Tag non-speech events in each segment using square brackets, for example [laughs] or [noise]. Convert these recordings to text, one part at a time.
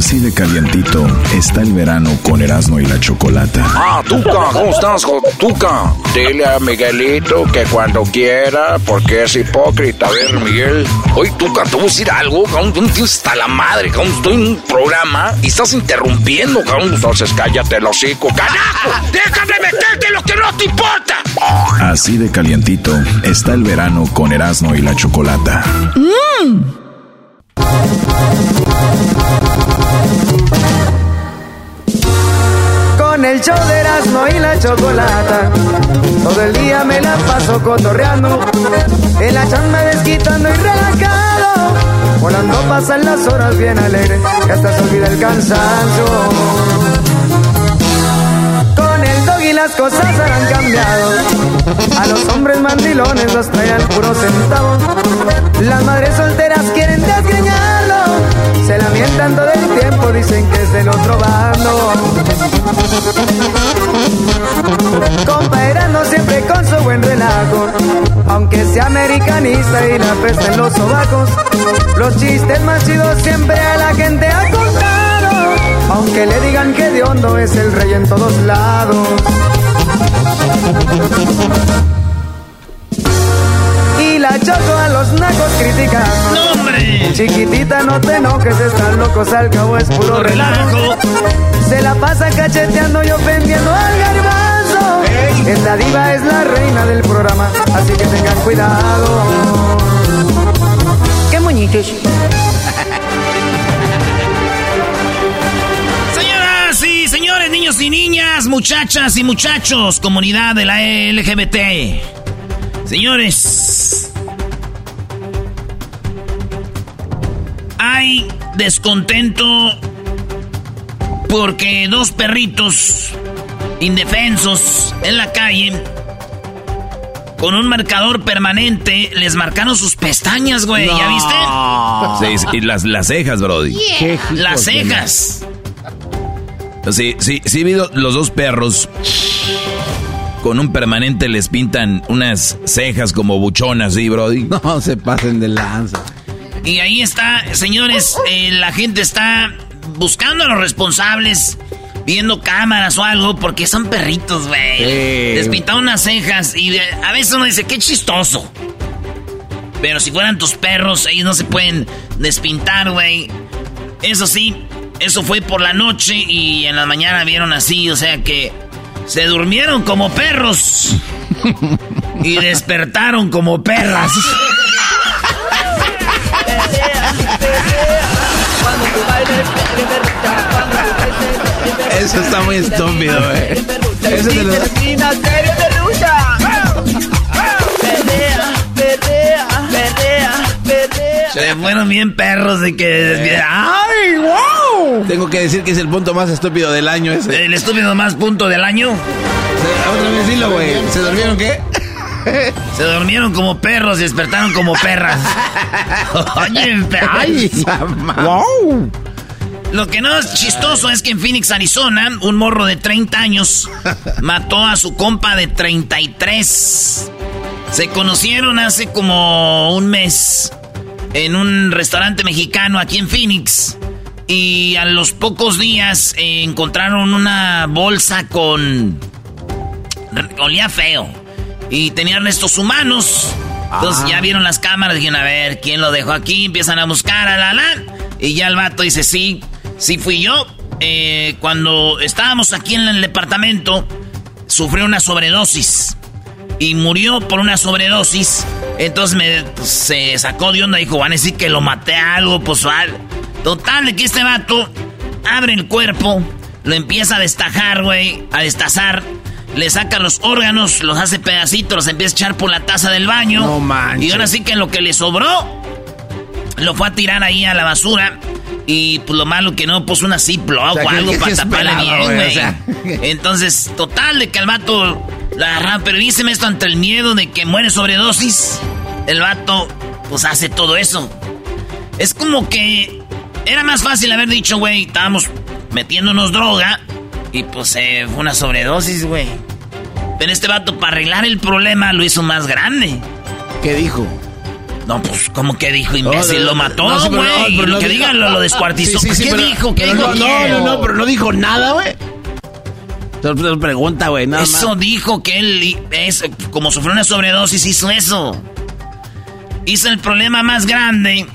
Así de calientito está el verano con Erasmo y la Chocolata. Ah, Tuca, ¿cómo estás, Tuca? Dile a Miguelito que cuando quiera, porque es hipócrita. A ver, Miguel. Oye, Tuca, te voy a decir algo, cabrón. No tienes hasta la madre, cabrón. Estoy en un programa y estás interrumpiendo, cabrón. Entonces cállate el hocico. ¡Carajo! ¡Déjame meterte lo que no te importa! Así de calientito está el verano con Erasmo y la Chocolata. ¡Mmm! Con el show de Erasmo y la chocolata, todo el día me la paso cotorreando, en la chamba desquitando y relajado, volando pasan las horas bien alegres, que hasta se olvida el cansancio. Las cosas han cambiado, a los hombres mandilones los traen puro centavo, las madres solteras quieren desgreñarlo, se lamentan todo el tiempo, dicen que es del otro bando. Comparando siempre con su buen relajo, aunque sea americanista y la peste en los sobacos, los chistes más chidos siempre a la gente ha contado, aunque le digan que de hondo es el rey en todos lados. Y la choco a los nacos critican. ¡No, hombre! Chiquitita, no te enojes, están locos, al cabo es puro relajo. Se la pasa cacheteando y ofendiendo al garbanzo. Esta diva es la reina del programa, así que tengan cuidado. ¡Qué moñitos! Niños y niñas, muchachas y muchachos, comunidad de la LGBT. Señores, hay descontento porque dos perritos indefensos en la calle con un marcador permanente les marcaron sus pestañas, güey. ¿Ya viste? Sí, y las, las cejas, Brody. Las cejas. Sí, sí, sí, vi los dos perros. Con un permanente les pintan unas cejas como buchonas, ¿sí, Brody? [laughs] No se pasen de lanza. Y ahí está, señores, eh, la gente está buscando a los responsables, viendo cámaras o algo, porque son perritos, güey. Sí. Les pintaron unas cejas y de- a veces uno dice, qué chistoso. Pero si fueran tus perros, ellos no se pueden despintar, güey. Eso sí, eso fue por la noche y en la mañana vieron así, o sea que se durmieron como perros [laughs] y despertaron como perras. Eso está muy estúpido, eh. Eso de los- Se fueron bien perros de que... ¡Ay, wow! Tengo que decir que es el punto más estúpido del año ese. El estúpido más punto del año. Otra vez dilo, güey. ¿Se durmieron qué? [laughs] Se durmieron como perros y despertaron como perras. [laughs] Oye, ay. wow. Lo que no es chistoso es que en Phoenix, Arizona, un morro de 30 años [laughs] mató a su compa de 33. Se conocieron hace como un mes en un restaurante mexicano aquí en Phoenix. Y a los pocos días eh, encontraron una bolsa con... Olía feo. Y tenía restos humanos. Entonces ya vieron las cámaras, dijeron, a ver, ¿quién lo dejó aquí? Empiezan a buscar, a la la. Y ya el vato dice, sí, Sí fui yo. Eh, cuando estábamos aquí en el departamento, sufrió una sobredosis. Y murió por una sobredosis. Entonces me pues, se sacó de onda y dijo, van a decir que lo maté a algo, pues al. Total, de que este vato abre el cuerpo, lo empieza a destajar, güey, a destazar. Le saca los órganos, los hace pedacitos, los empieza a echar por la taza del baño. No manches. Y ahora sí que lo que le sobró, lo fue a tirar ahí a la basura. Y pues lo malo que no puso una Ziploc o, algo para taparle bien, güey. [laughs] Entonces, total, de que el vato la agarra, pero díseme esto ante el miedo de que muere sobredosis. El vato, pues hace todo eso. Es como que era más fácil haber dicho, güey, estábamos metiéndonos droga y pues eh, fue una sobredosis, güey. Pero este vato, para arreglar el problema, lo hizo más grande. ¿Qué dijo? No, pues, ¿cómo que dijo, imbécil? lo mató, güey. No, que diga, lo, descuartizó. ¿Qué dijo? ¿Qué dijo? No, no, no, pero no dijo nada, güey. Pregunta, güey, nada Eso dijo que él, es, como sufrió una sobredosis, hizo eso. Hizo el problema más grande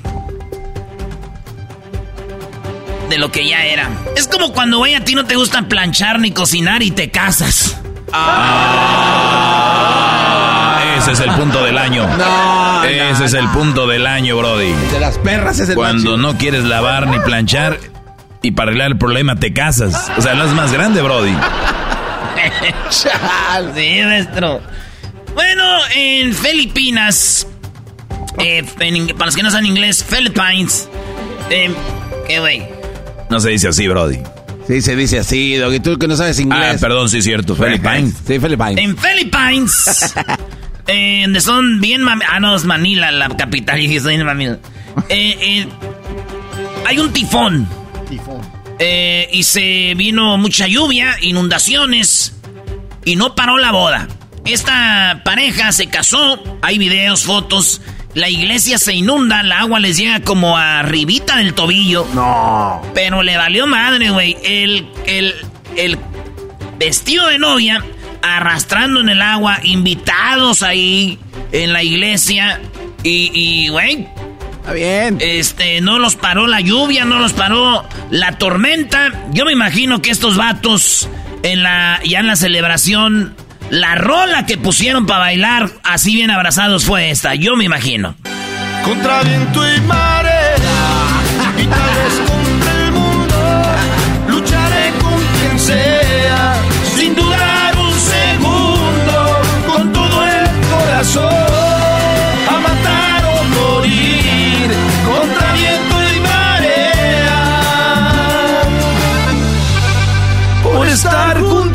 de lo que ya era. Es como cuando, güey, a ti no te gusta planchar ni cocinar y te casas. Ah. Ese es el punto del año. No, Ese es el punto del año, Brody. De las perras es el Cuando no quieres lavar ni planchar y para arreglar el problema te casas. O sea, lo es más grande, Brody. [laughs] sí, maestro. Bueno, en Filipinas, eh, para los que no saben inglés, Philippines. Eh, ¿Qué, güey? No se dice así, Brody. Sí, se dice así, Doggy. Tú que no sabes inglés. Ah, perdón, sí es cierto. Philippines. Sí, Philippines. En Philippines. [laughs] eh, donde son bien... Ah, no, es Manila, la capital. [laughs] Y soy Manila. Eh, eh, hay un tifón. Tifón. Eh, y se vino mucha lluvia, inundaciones. Y no paró la boda. Esta pareja se casó. Hay videos, fotos. La iglesia se inunda, el agua les llega como arribita del tobillo. No. Pero le valió madre, güey. El, el, el vestido de novia arrastrando en el agua, invitados ahí en la iglesia. Y, güey. Está bien. Este, no los paró la lluvia, no los paró la tormenta. Yo me imagino que estos vatos en la, ya en la celebración la rola que pusieron para bailar así bien abrazados fue esta, yo me imagino. Contra viento y marea, y tal vez contra el mundo, lucharé con quien sea, sin dudar un segundo, con todo el corazón, a matar o morir, contra viento y marea, por estar junto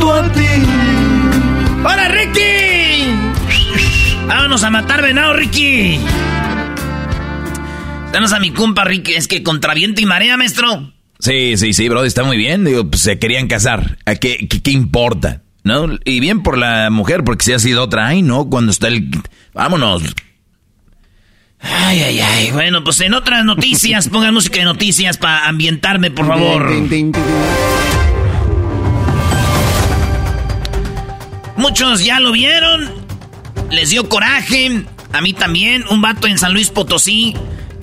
Vámonos a matar venado, Ricky. Danos a mi compa, Ricky. Es que contra viento y marea, maestro. Sí, sí, sí, bro, está muy bien. Digo, pues se querían casar. ¿A qué, qué, importa? ¿No? Y bien por la mujer, porque si ha sido otra, ay, no, cuando está el... Vámonos. Ay, ay, ay. Bueno, pues en otras noticias, [laughs] pongan música de noticias para ambientarme, por favor. Muchos ya lo vieron. Les dio coraje. A mí también. Un vato en San Luis Potosí.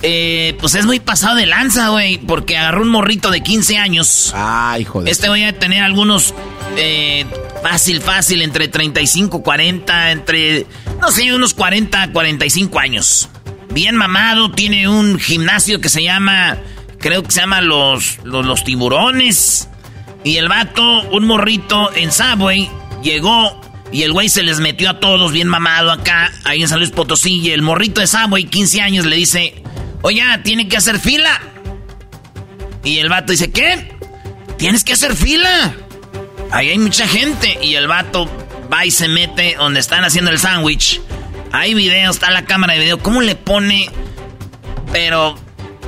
Eh, pues es muy pasado de lanza, güey. Porque agarró un morrito de 15 años. Ay, joder. Este voy a tener algunos. Eh, fácil, fácil. Entre 35, 40. Entre. No sé, unos 40, 45 años. Bien mamado. Tiene un gimnasio que se llama. Creo que se llama Los, los, los Tiburones. Y el vato, un morrito en Subway. Llegó y el güey se les metió a todos bien mamado acá, ahí en San Luis Potosí. Y el morrito de Subway, 15 años, le dice, oye, tiene que hacer fila. Y el vato dice, ¿qué? Tienes que hacer fila. Ahí hay mucha gente. Y el vato va y se mete donde están haciendo el sándwich. Hay video, está la cámara de video. ¿Cómo le pone? Pero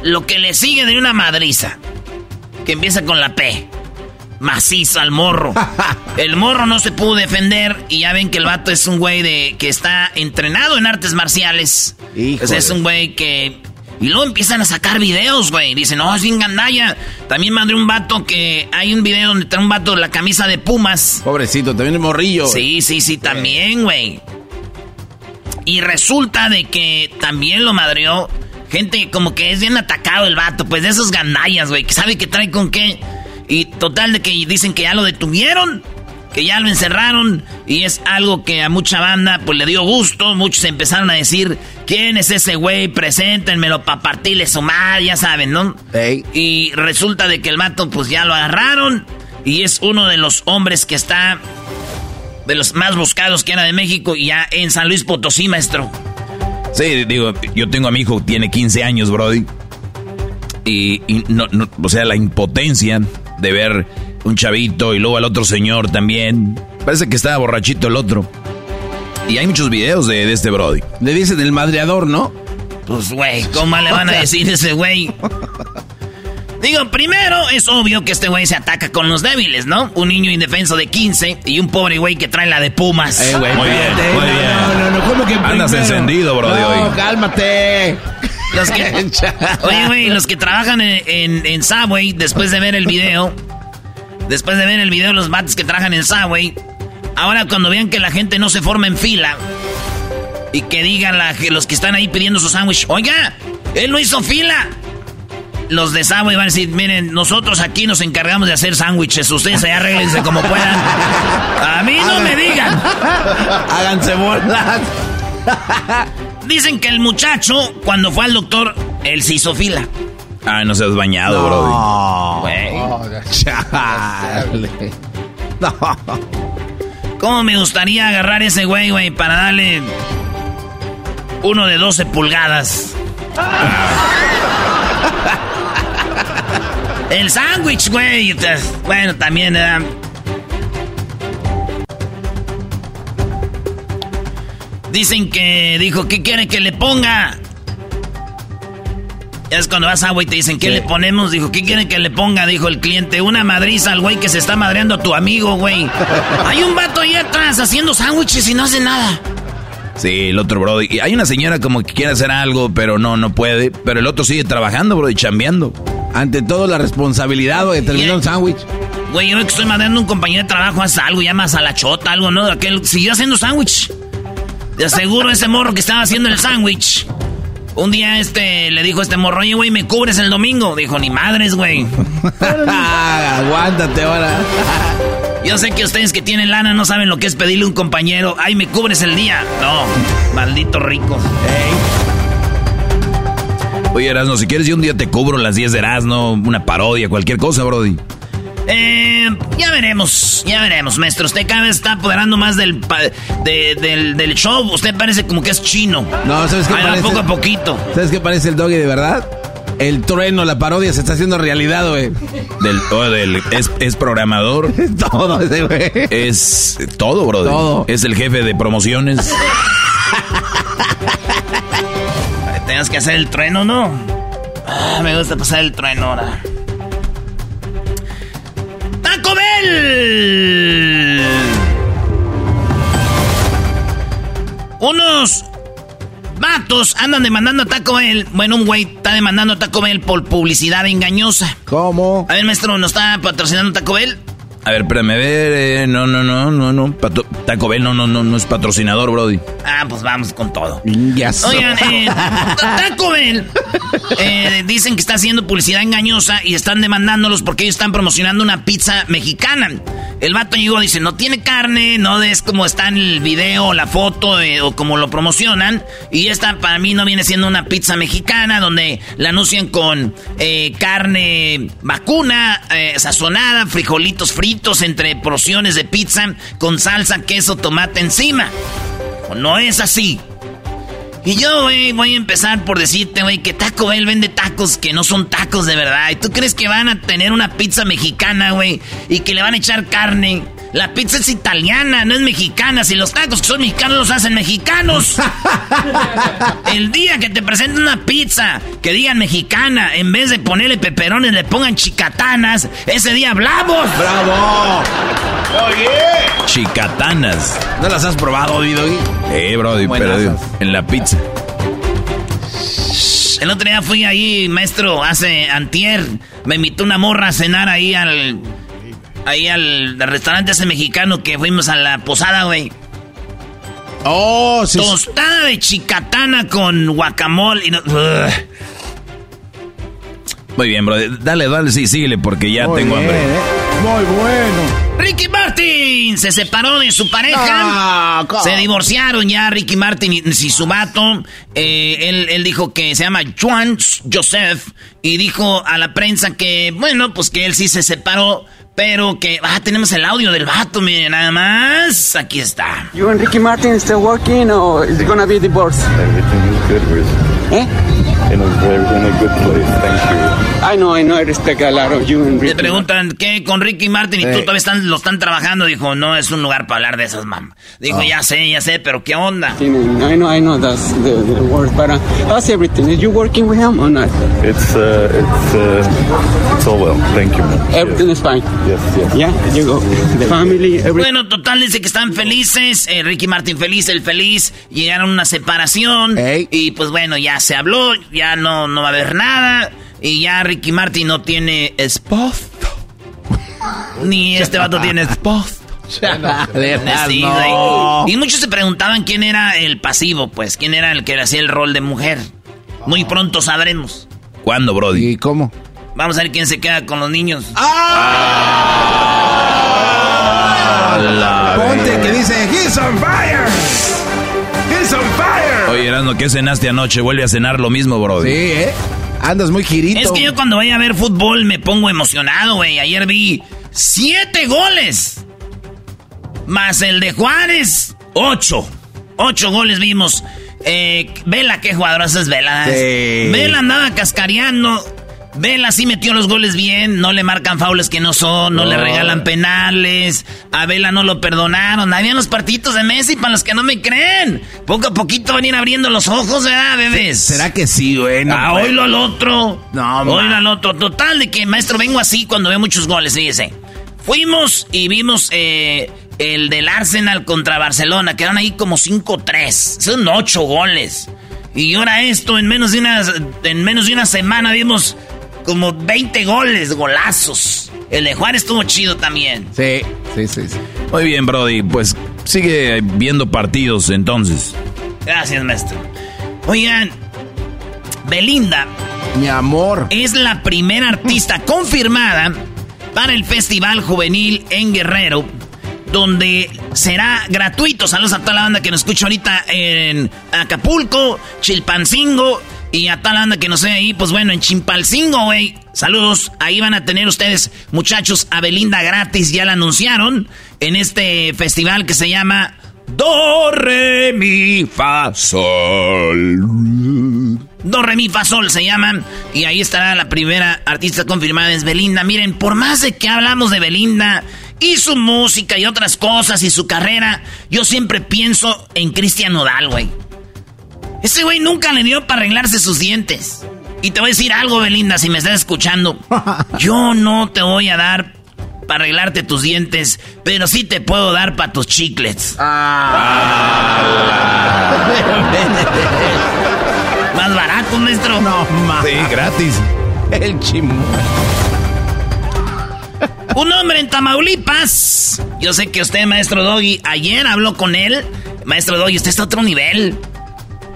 lo que le sigue de una madriza. Que empieza con la P macizo al morro. [laughs] El morro no se pudo defender y ya ven que el vato es un güey de que está entrenado en artes marciales. Pues es un güey que y luego empiezan a sacar videos, güey. Dicen, no, es bien gandalla. También mandé un vato que hay un video donde trae un vato la camisa de Pumas. Pobrecito, también el morrillo. Sí, sí, sí, también, güey. Y resulta de que también lo madreó gente como que es bien atacado el vato, pues de esos gandallas, güey, que sabe que trae con qué. Y total de que dicen que ya lo detuvieron, que ya lo encerraron y es algo que a mucha banda pues le dio gusto, muchos empezaron a decir, ¿quién es ese güey? Preséntenmelo para partirle su madre, ya saben, ¿no? Y resulta de que el vato pues ya lo agarraron y es uno de los hombres que está de los más buscados que era de México y ya en San Luis Potosí, maestro. Sí, digo, yo tengo a mi hijo, tiene 15 años, Brody. Y, no, o sea, la impotencia de ver un chavito y luego al otro señor también. Parece que estaba borrachito el otro. Y hay muchos videos de, este Brody. Le dicen el madreador, ¿no? Pues, güey, ¿cómo le van a [laughs] decir ese güey? Digo, primero es obvio que este güey se ataca con los débiles, ¿no? Un niño indefenso de 15 y un pobre güey que trae la de Pumas. Eh, muy bien, muy bien. No, no, no, ¿cómo que Andas encendido, bro, de hoy. cálmate. Los que, [laughs] [laughs] oye, güey, los que trabajan en, en, Subway, después de ver el video, después de ver el video, los bates que trabajan en Subway, ahora cuando vean que la gente no se forma en fila y que digan la, los que están ahí pidiendo su sándwich, oiga, él no hizo fila los de Subway van a decir, miren, nosotros aquí nos encargamos de hacer sándwiches, ustedes allá arreglense como puedan. A mí no me digan. Háganse bolas. Dicen que el muchacho, cuando fue al doctor, él se hizo fila. Ah, no se has bañado, no. No. ¿Cómo me gustaría agarrar ese güey, güey, para darle uno de 12 pulgadas? [laughs] El sándwich, güey. Bueno, también. ¿eh? Dicen que dijo, ¿qué quiere que le ponga? Ya es cuando vas a güey te dicen, ¿qué le ponemos? Dijo, ¿qué quieren que le ponga? Dijo el cliente, una madriza al güey que se está madreando a tu amigo, güey. [laughs] Hay un vato ahí atrás haciendo sándwiches y no hace nada. Sí, el otro bro. Y hay una señora como que quiere hacer algo, pero no, no puede. Pero el otro sigue trabajando, bro, y chambeando. Ante todo, la responsabilidad, de terminar un sándwich. Güey, yo que estoy mandando un compañero de trabajo, hace algo, llamas a la chota, algo, ¿no? Aquel siguió haciendo sándwich. De seguro ese morro que estaba haciendo el sándwich. Un día este le dijo a este morro, oye, güey, ¿me cubres el domingo? Dijo, ni madres, güey. [laughs] Aguántate ahora. [laughs] Yo sé que ustedes que tienen lana no saben lo que es pedirle a un compañero, ay, ¿me cubres el día? No, maldito rico. Oye, Erasno, si quieres yo un día te cubro las 10 de Erasno, una parodia, cualquier cosa, Brody. Eh, ya veremos, ya veremos, maestro. Usted cada vez está apoderando más del, del, show. Usted parece como que es chino. No, ¿sabes qué parece? poco a poquito. ¿Sabes qué parece el doggy de verdad? El trueno, la parodia se está haciendo realidad, güey. Del, oh, del, es, es programador. [laughs] Es todo ese güey. Es todo, brother. Todo. Es el jefe de promociones. Tengas que hacer el trueno, ¿no? Ah, me gusta pasar el trueno ahora. Unos vatos andan demandando a Taco Bell. Bueno, un güey está demandando a Taco Bell por publicidad engañosa. ¿Cómo? A ver, maestro, ¿no está patrocinando Taco Bell? A ver, espérame, a ver, eh, no, no, no, no, no. Taco Bell no, no, no, no es patrocinador, Brody. Ah, pues vamos con todo. Yes. Oigan, eh, Taco Bell eh, dicen que está haciendo publicidad engañosa y están demandándolos porque ellos están promocionando una pizza mexicana. El vato llegó y dice, no tiene carne, no es como está en el video, la foto eh, o como lo promocionan. Y esta para mí no viene siendo una pizza mexicana donde la anuncian con carne vacuna, sazonada, frijolitos fritos entre porciones de pizza con salsa, queso, tomate encima. No es así. Y yo, güey, voy a empezar por decirte, güey, que Taco Bell vende tacos que no son tacos de verdad. ¿Y tú crees que van a tener una pizza mexicana, güey? Y que le van a echar carne la pizza es italiana, no es mexicana. Si los tacos que son mexicanos los hacen mexicanos. [laughs] El día que te presenten una pizza que digan mexicana, en vez de ponerle peperones, le pongan chicatanas, ese día hablamos. ¡Bravo! Oye. Chicatanas. ¿No las has probado, oído? Eh, brody, pero en la pizza. El otro día fui ahí, maestro, hace antier. Me invitó una morra a cenar ahí al ahí al, restaurante ese mexicano que fuimos a la posada, güey. Oh, sí. Tostada de chicatana con guacamole. y no- Ugh. Muy bien, bro. Dale, dale, sí, síguele porque ya Muy tengo bien, hambre. ¿eh? Muy bueno. Ricky Martin se separó de su pareja. Ah, se divorciaron ya Ricky Martin y, y su vato. Eh, él, él dijo que se llama Juan Joseph y dijo a la prensa que, bueno, pues que él sí se separó, pero que, ah, tenemos el audio del vato, miren, nada más. Aquí está. You and Ricky Martin still working or is it gonna be divorce? Everything is good. Eh? In a very in a good place. Thank you. I know, I know, I respect a lot of you and Ricky. preguntan qué con Ricky Martin y tú Eh. todavía están, lo están trabajando. Dijo, no es un lugar para hablar de esas mamás. Dijo, ya sé, ya sé, pero qué onda. I know, I know that's the, the word, but uh, how's everything? Is you working with him or not? It's uh, it's uh, it's all well. Thank you, man. Everything is fine. Yes, yes. Yeah, you go. The family, everything. Bueno, total, dice que están felices. eh, Ricky Martin feliz, el feliz. Llegaron a una separación. Ey. Y pues bueno, ya se habló. Ya no, no va a haber nada. Y ya Ricky Martin no tiene esposo. Ni este vato tiene esposo. [laughs] Sí, no. güey. Y muchos se preguntaban quién era el pasivo, pues. ¿Quién era el que le hacía el rol de mujer? Muy pronto sabremos. ¿Cuándo, Brody? ¿Y cómo? Vamos a ver quién se queda con los niños. Ponte que dice, He's on fire. He's on fire. Oye, Erasmo, ¿qué cenaste anoche? Vuelve a cenar lo mismo, Brody. Sí, ¿eh? Andas muy girito. Es que yo cuando voy a ver fútbol me pongo emocionado, güey. Ayer vi siete goles. Más el de Juárez, ocho. Ocho goles vimos. Eh, Vela, qué jugadoraza es Vela. Sí. Vela andaba cascareando. Vela sí metió los goles bien. No le marcan faules que no son. No, le regalan penales. A Vela no lo perdonaron. Habían los partidos de Messi para los que no me creen. Poco a poquito van a ir abriendo los ojos, ¿verdad, bebés? ¿Será que sí, güey? No ah, oílo al otro. No, Oílo al otro. Total, de que, maestro, vengo así cuando veo muchos goles, fíjese. Fuimos y vimos eh, el del Arsenal contra Barcelona. Quedaron ahí como 5-3. Son 8 goles. Y ahora esto, en menos, de una, en menos de una semana vimos como 20 goles, golazos. El de Juárez estuvo chido también. Sí, sí, sí, sí. Muy bien, Brody. Pues sigue viendo partidos entonces. Gracias, maestro. Oigan, Belinda Mi amor. es la primera artista confirmada para el Festival Juvenil en Guerrero, donde será gratuito. Saludos a toda la banda que nos escucha ahorita en Acapulco, Chilpancingo y a toda la banda que nos ve ahí, pues bueno, en Chimpalcingo, güey. Saludos, ahí van a tener ustedes, muchachos, a Belinda gratis, ya la anunciaron, en este festival que se llama Do, Re, Mi, Fa, Sol. Do, Re, Mi, Fa, Sol se llaman. Y ahí estará la primera artista confirmada, es Belinda. Miren, por más de que hablamos de Belinda y su música y otras cosas y su carrera, yo siempre pienso en Cristian Nodal, güey. Ese güey nunca le dio para arreglarse sus dientes. Y te voy a decir algo, Belinda, si me estás escuchando. [laughs] Yo no te voy a dar para arreglarte tus dientes, pero sí te puedo dar para tus chiclets. [laughs] Más barato, maestro. No, ma. Sí, gratis. [laughs] El chimo. Un hombre en Tamaulipas. Yo sé que usted, maestro Doggy, ayer habló con él. Maestro Doggy, usted está a otro nivel.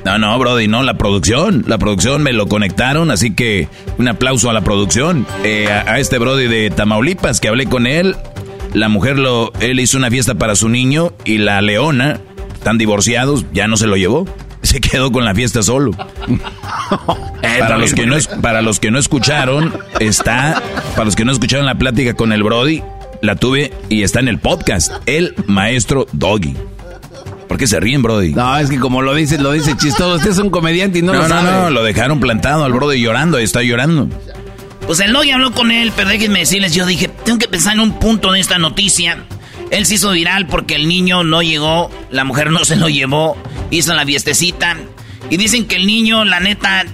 No, no, Brody, no, la producción. La producción me lo conectaron, así que un aplauso a la producción. Eh, a, a este Brody de Tamaulipas que hablé con él. La mujer lo. Él hizo una fiesta para su niño y la leona, están divorciados, ya no se lo llevó. [laughs] Se quedó con la fiesta solo. [laughs] para, los que no, para los que no escucharon, está. Para los que no escucharon la plática con el Brody, la tuve y está en el podcast. El maestro Doggy. ¿Por qué se ríen, Brody? No, es que como lo dice, lo dice chistoso. Usted es un comediante y no, No, lo no, sabe. no, lo dejaron plantado al Brody llorando, está llorando. Pues el Doggy habló con él, pero déjenme decirles, yo dije, tengo que pensar en un punto de esta noticia. Él se hizo viral porque el niño no llegó, la mujer no se lo llevó, hizo la fiestecita. Y dicen que el niño, la neta,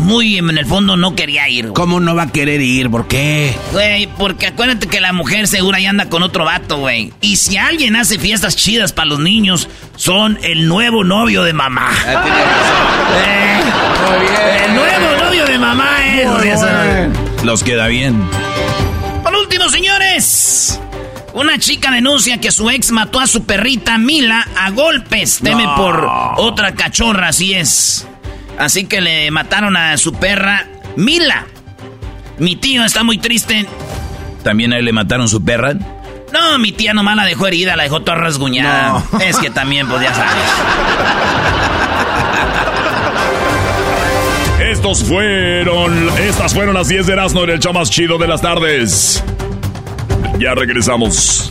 muy en el fondo no quería ir. güey. ¿Cómo no va a querer ir? ¿Por qué? Güey, porque acuérdate que la mujer segura ya anda con otro vato, güey. Y si alguien hace fiestas chidas para los niños, son el nuevo novio de mamá. [laughs] Eh, El nuevo novio de mamá es. saben. Los queda bien. Por último, señores. Una chica denuncia que su ex mató a su perrita Mila a golpes. Teme por otra cachorra, así es. Así que le mataron a su perra Mila. Mi tío está muy triste. ¿También a él le mataron su perra? No, mi tía nomás la dejó herida, la dejó toda rasguñada. [laughs] Es que también, pues ya sabes. Estos fueron. Estas fueron las 10 de Erasmo en el show más chido de las tardes. Ya regresamos.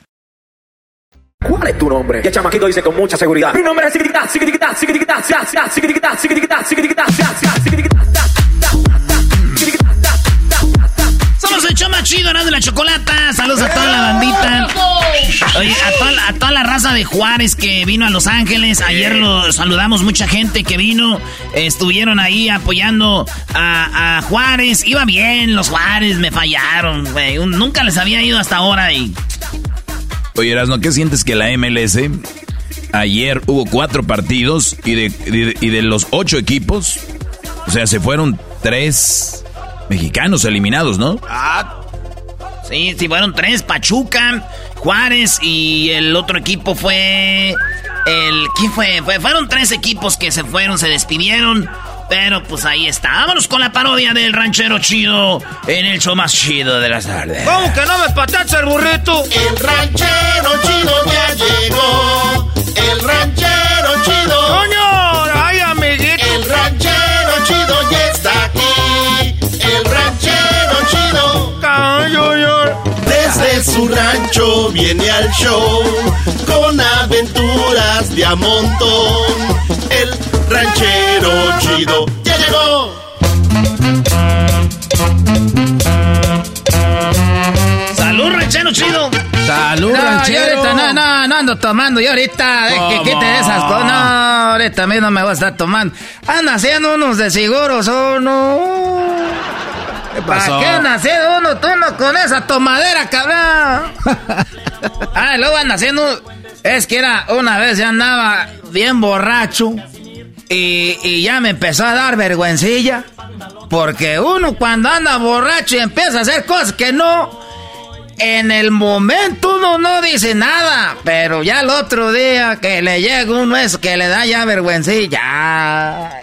¿Cuál es tu nombre? Y el chamaquito dice con mucha seguridad. Mi nombre es Sigriquita, Sigriquita, Sigriquita, Sigriquita, Sigriquita, Sigriquita, Somos el más chido, ¿no? De la chocolata. Saludos a toda la bandita. Oye, a toda, a toda la raza de Juárez que vino a Los Ángeles. Ayer lo saludamos mucha gente que vino. Estuvieron ahí apoyando a, a Juárez. Iba bien los Juárez, me fallaron, güey. Nunca les había ido hasta ahora y... Oye, Erasno, ¿qué sientes que la MLS ayer hubo cuatro partidos y de, y de los ocho equipos, o sea, se fueron tres mexicanos eliminados, ¿no? Ah, sí, sí, fueron tres, Pachuca, Juárez y el otro equipo fue el ¿quién fue? fue? Fueron tres equipos que se fueron, se despidieron. Pero pues ahí está. Vámonos con la parodia del ranchero chido en el show más chido de las tardes. ¿Cómo que no me patacha el burrito? El ranchero chido ya llegó. El ranchero chido. ¡Coño! ¡Ay, amiguito! El ranchero chido ya está aquí. El ranchero chido. Desde su rancho viene al show con aventuras de a montón. El ranchero chido ya llegó. ¡Salud, ranchero chido! ¡Salud, No, yo ranchero! ahorita no, no, no ando tomando. Yo ahorita, eh, que ¿Cómo? quite esas cosas. No, ahorita a mí no me voy a estar tomando. Anda haciendo unos de seguros, ¿o no? ¿Qué ¿Para pasó? qué anda haciendo uno, tú no con esa tomadera, cabrón? [laughs] ah, y luego anda haciendo... Es que era una vez ya andaba bien borracho y, ya me empezó a dar vergüencilla. Porque uno cuando anda borracho y empieza a hacer cosas que no... En el momento uno no dice nada, pero ya el otro día que le llega uno es que le da ya vergüencilla.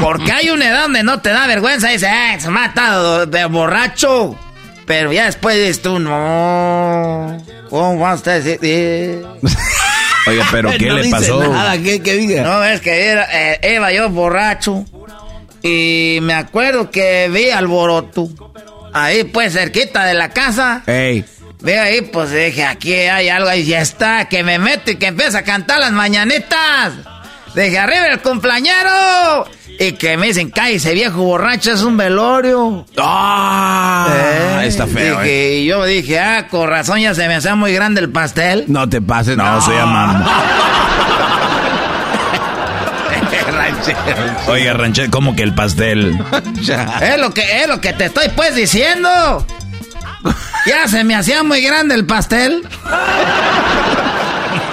Porque hay una edad donde no te da vergüenza dice, eh, se estado de borracho. Pero ya después dices tú, no. ¿Cómo vas a decir? Oiga, pero [laughs] ¿qué No le pasó? nada, ¿qué, qué diga? No, es que era, eh, iba yo borracho y me acuerdo que vi alboroto ahí pues cerquita de la casa. Ey. Ve ahí, pues dije, aquí hay algo y ya está, que me meto y que empieza a cantar las mañanitas. Dije, arriba el cumpleañero. Y que me dicen, cállese viejo borracho, es un velorio. Ah, Eh, está feo, eh. Y yo dije, ah, con razón ya se me hacía muy grande el pastel. No te pases. No, se llama. Oiga, ranchero, ¿cómo que el pastel? [laughs] Es lo que es lo que te estoy pues diciendo. Ya se me hacía muy grande el pastel.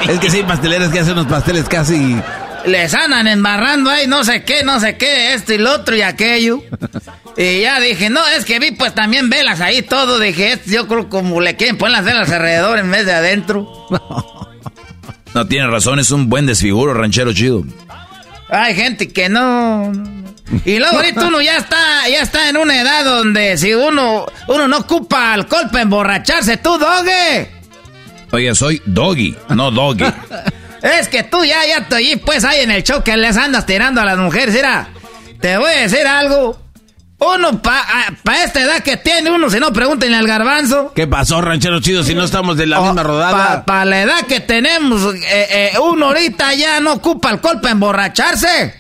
Es que sí hay pasteleras que hacen unos pasteles casi. Les andan embarrando ahí no sé qué, no sé qué, esto y lo otro y aquello. Y ya dije, no, es que vi pues también velas ahí todo. Dije, esto yo creo como le quieren poner las velas alrededor en vez de adentro. [laughs] No tiene razón, es un buen desfiguro, ranchero chido. Hay gente que no. Y luego ahorita uno ya está, ya está en una edad donde si uno, uno no ocupa alcohol para emborracharse, tú, dogue. Oiga, soy doggy, no doggy. [laughs] Es que tú ya, ya te oí, pues ahí en el show que les andas tirando a las mujeres. Mira, te voy a decir algo. Uno, para esta edad que tiene uno, si no, pregúntenle al garbanzo. ¿Qué pasó, ranchero chido, si no estamos de la misma rodada? Para la edad que tenemos, eh, eh, uno ahorita ya no ocupa alcohol para emborracharse.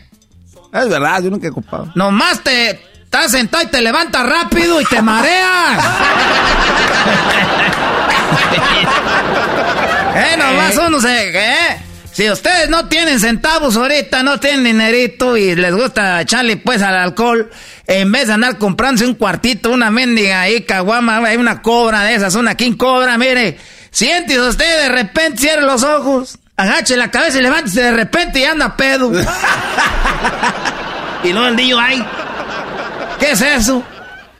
Es verdad, yo nunca he ocupado. Nomás te estás sentado y te levantas rápido y te [laughs] mareas. [laughs] eh, nomás uno se... ¿eh? Si ustedes no tienen centavos ahorita, no tienen dinerito y les gusta echarle pues al alcohol, en vez de andar comprándose un cuartito, una mendiga ahí, caguama, hay una cobra de esas, una king cobra, mire, siéntese usted de repente, cierre los ojos, agache la cabeza y levántese de repente y anda pedo. [laughs] y luego el niño, ay, ¿qué es eso?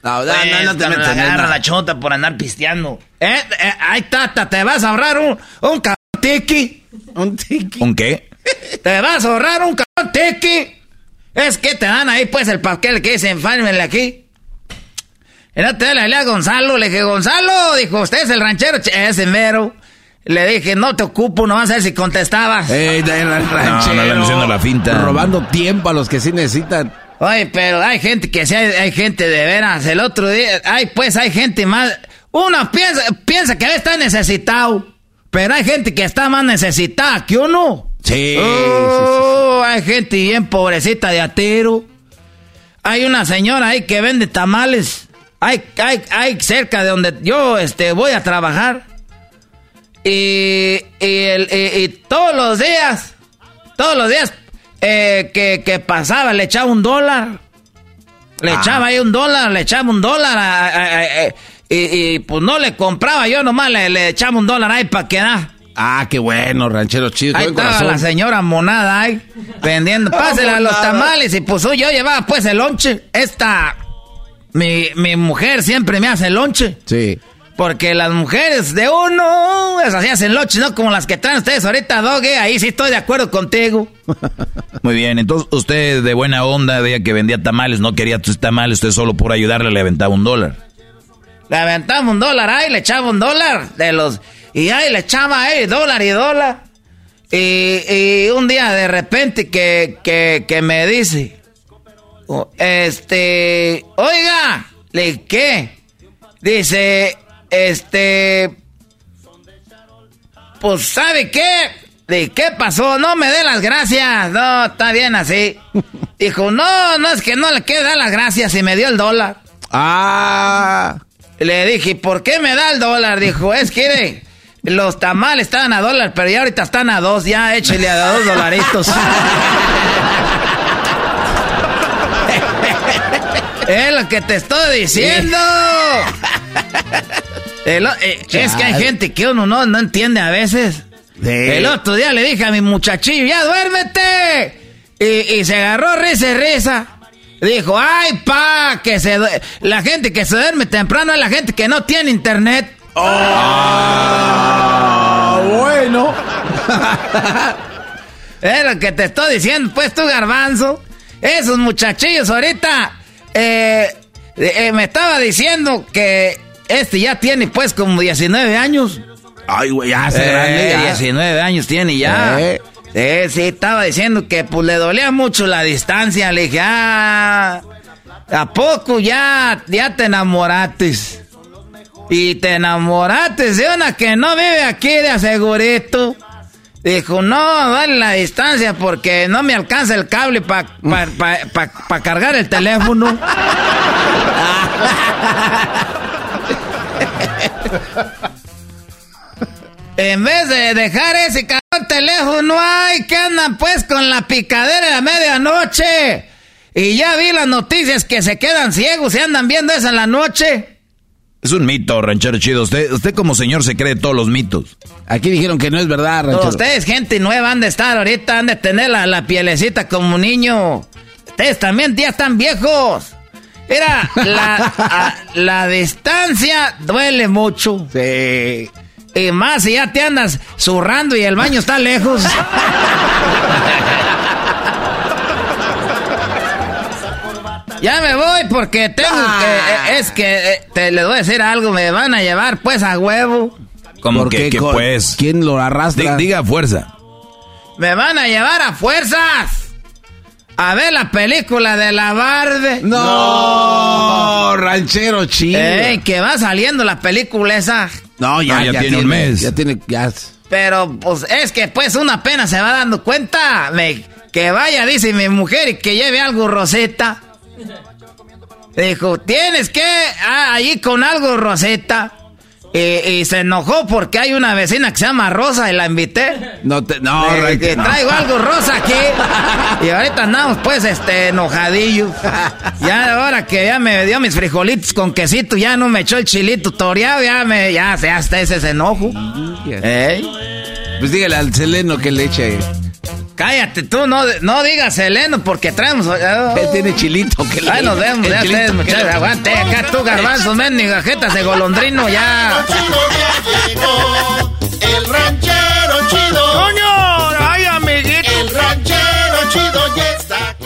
No, no, te Pues, en agarra la chota por andar pisteando. Eh, eh, ay, tata, te vas a ahorrar un, un tiki. [laughs] Un tiki. ¿Un qué? Te vas a ahorrar un cabrón tiki. Es que te dan ahí pues el papel que dice enfármele aquí. Y no te le a Gonzalo, le dije, Gonzalo, dijo, usted es el ranchero, ch- ese mero. Le dije, no te ocupo, no vas a ver si contestabas. Ey, No, ranchero. no le haciendo la finta. Robando tiempo a los que sí necesitan. Oye, pero hay gente que sí, hay, hay gente de veras. El otro día, hay pues, hay gente más. Uno piensa, piensa que está necesitado, pero hay gente que está más necesitada que uno. Sí. Oh, hay gente bien pobrecita de atero. Hay una señora ahí que vende tamales. Hay, hay, hay cerca de donde yo este, voy a trabajar. Y, y, el- y- y todos los días, todos los días eh, que, que pasaba, le echaba un dólar. Le echaba ahí un dólar, le echaba un dólar. a- a- a- a- y, y, pues no le compraba, yo nomás le, le echaba un dólar ahí para quedar. Ah, qué bueno, ranchero chido. Ahí estaba corazón. la señora monada ahí, vendiendo. [laughs] Pásela los tamales y pues yo llevaba pues el lonche. Esta, mi, mi mujer siempre me hace el lonche. Sí. Porque las mujeres de uno, esas sí hacen lonche, ¿no? Como las que traen ustedes ahorita, Doge. Ahí sí estoy de acuerdo contigo. [laughs] Muy bien, entonces usted de buena onda, veía que vendía tamales, no quería tus tamales, usted solo por ayudarle le aventaba un dólar. Le aventaba un dólar ahí, le echaba un dólar de los... Y ahí le echaba ahí dólar y dólar. Y, y un día de repente que, que, que me dice... Este... Oiga, ¿le qué? Dice... Este... Pues, ¿sabe qué? ¿De qué pasó? No me dé las gracias. No, está bien así. [laughs] Dijo, no, no es que no le quiero dar las gracias y me dio el dólar. Ah. Le dije, ¿por qué me da el dólar? Dijo, es que los tamales estaban a dólar, pero ya ahorita están a dos, ya échele a dos dolaritos. [laughs] es lo que te estoy diciendo. El eh, es que hay gente que uno no, no entiende a veces. El otro día le dije a mi muchachillo, ya duérmete. Y, y se agarró risa y risa. Dijo, ay, pa, que se la gente que se duerme temprano es la gente que no tiene internet. Ah, bueno. [laughs] Es lo que te estoy diciendo, pues tú, garbanzo. Esos muchachillos ahorita eh, eh, me estaba diciendo que este ya tiene pues como 19 años. Ay, güey, ya hace Eh, grande. ya. 19 años tiene ya. Eh. Sí, sí, estaba diciendo que pues le dolía mucho la distancia. Le dije, ah, ¿a poco ya, ya te enamoraste? Y te enamoraste de una que no vive aquí de asegurito. Dijo, no, vale la distancia porque no me alcanza el cable para cargar el teléfono. [laughs] En vez de dejar ese teléfono, ay, que andan pues con la picadera de la medianoche. Y ya vi las noticias que se quedan ciegos y andan viendo eso en la noche. Es un mito, ranchero chido. Usted, usted como señor se cree todos los mitos. Aquí dijeron que no es verdad, ranchero. Ustedes, gente nueva, han de estar ahorita, han de tener la, la pielecita como niño. Ustedes también ya están viejos. Mira, la, [laughs] a- la distancia duele mucho. Sí. Y más si ya te andas zurrando y el baño está lejos. [laughs] Ya me voy porque tengo que... Es que eh, te les voy a decir algo, me van a llevar pues a huevo. Como ¿Por que, pues. ¿Quién lo arrastra? Di- diga fuerza. Me van a llevar a fuerzas. A ver la película de la Barde. No, ranchero chido. Ey, que va saliendo la película esa. No, ya, No, ya tiene un mes. Ya tiene, ya. Pero pues es que pues una pena se va dando cuenta. Me- que vaya, dice mi mujer, y que lleve algo roseta. Dijo, tienes que ah, allí con algo roseta. Y, y se enojó porque hay una vecina que se llama Rosa y la invité. No, te, no, que traigo algo rosa aquí. [laughs] Y ahorita andamos pues este enojadillos. Ya ahora que ya me dio mis frijolitos con quesito, ya no me echó el chilito toreado, ya me, ya se hasta ese se enojo. Pues dígale al Seleno que le eche. Cállate tú, no, no digas Seleno porque traemos. Él tiene chilito que le Ahí nos vemos, ya ustedes, muchachos. Aguante, acá tú, garbanzos, mendigas, jetas de golondrino, ya. El ranchero chido. ¡Coño! ¡Ay, amiguito! El ranchero chido ya está aquí.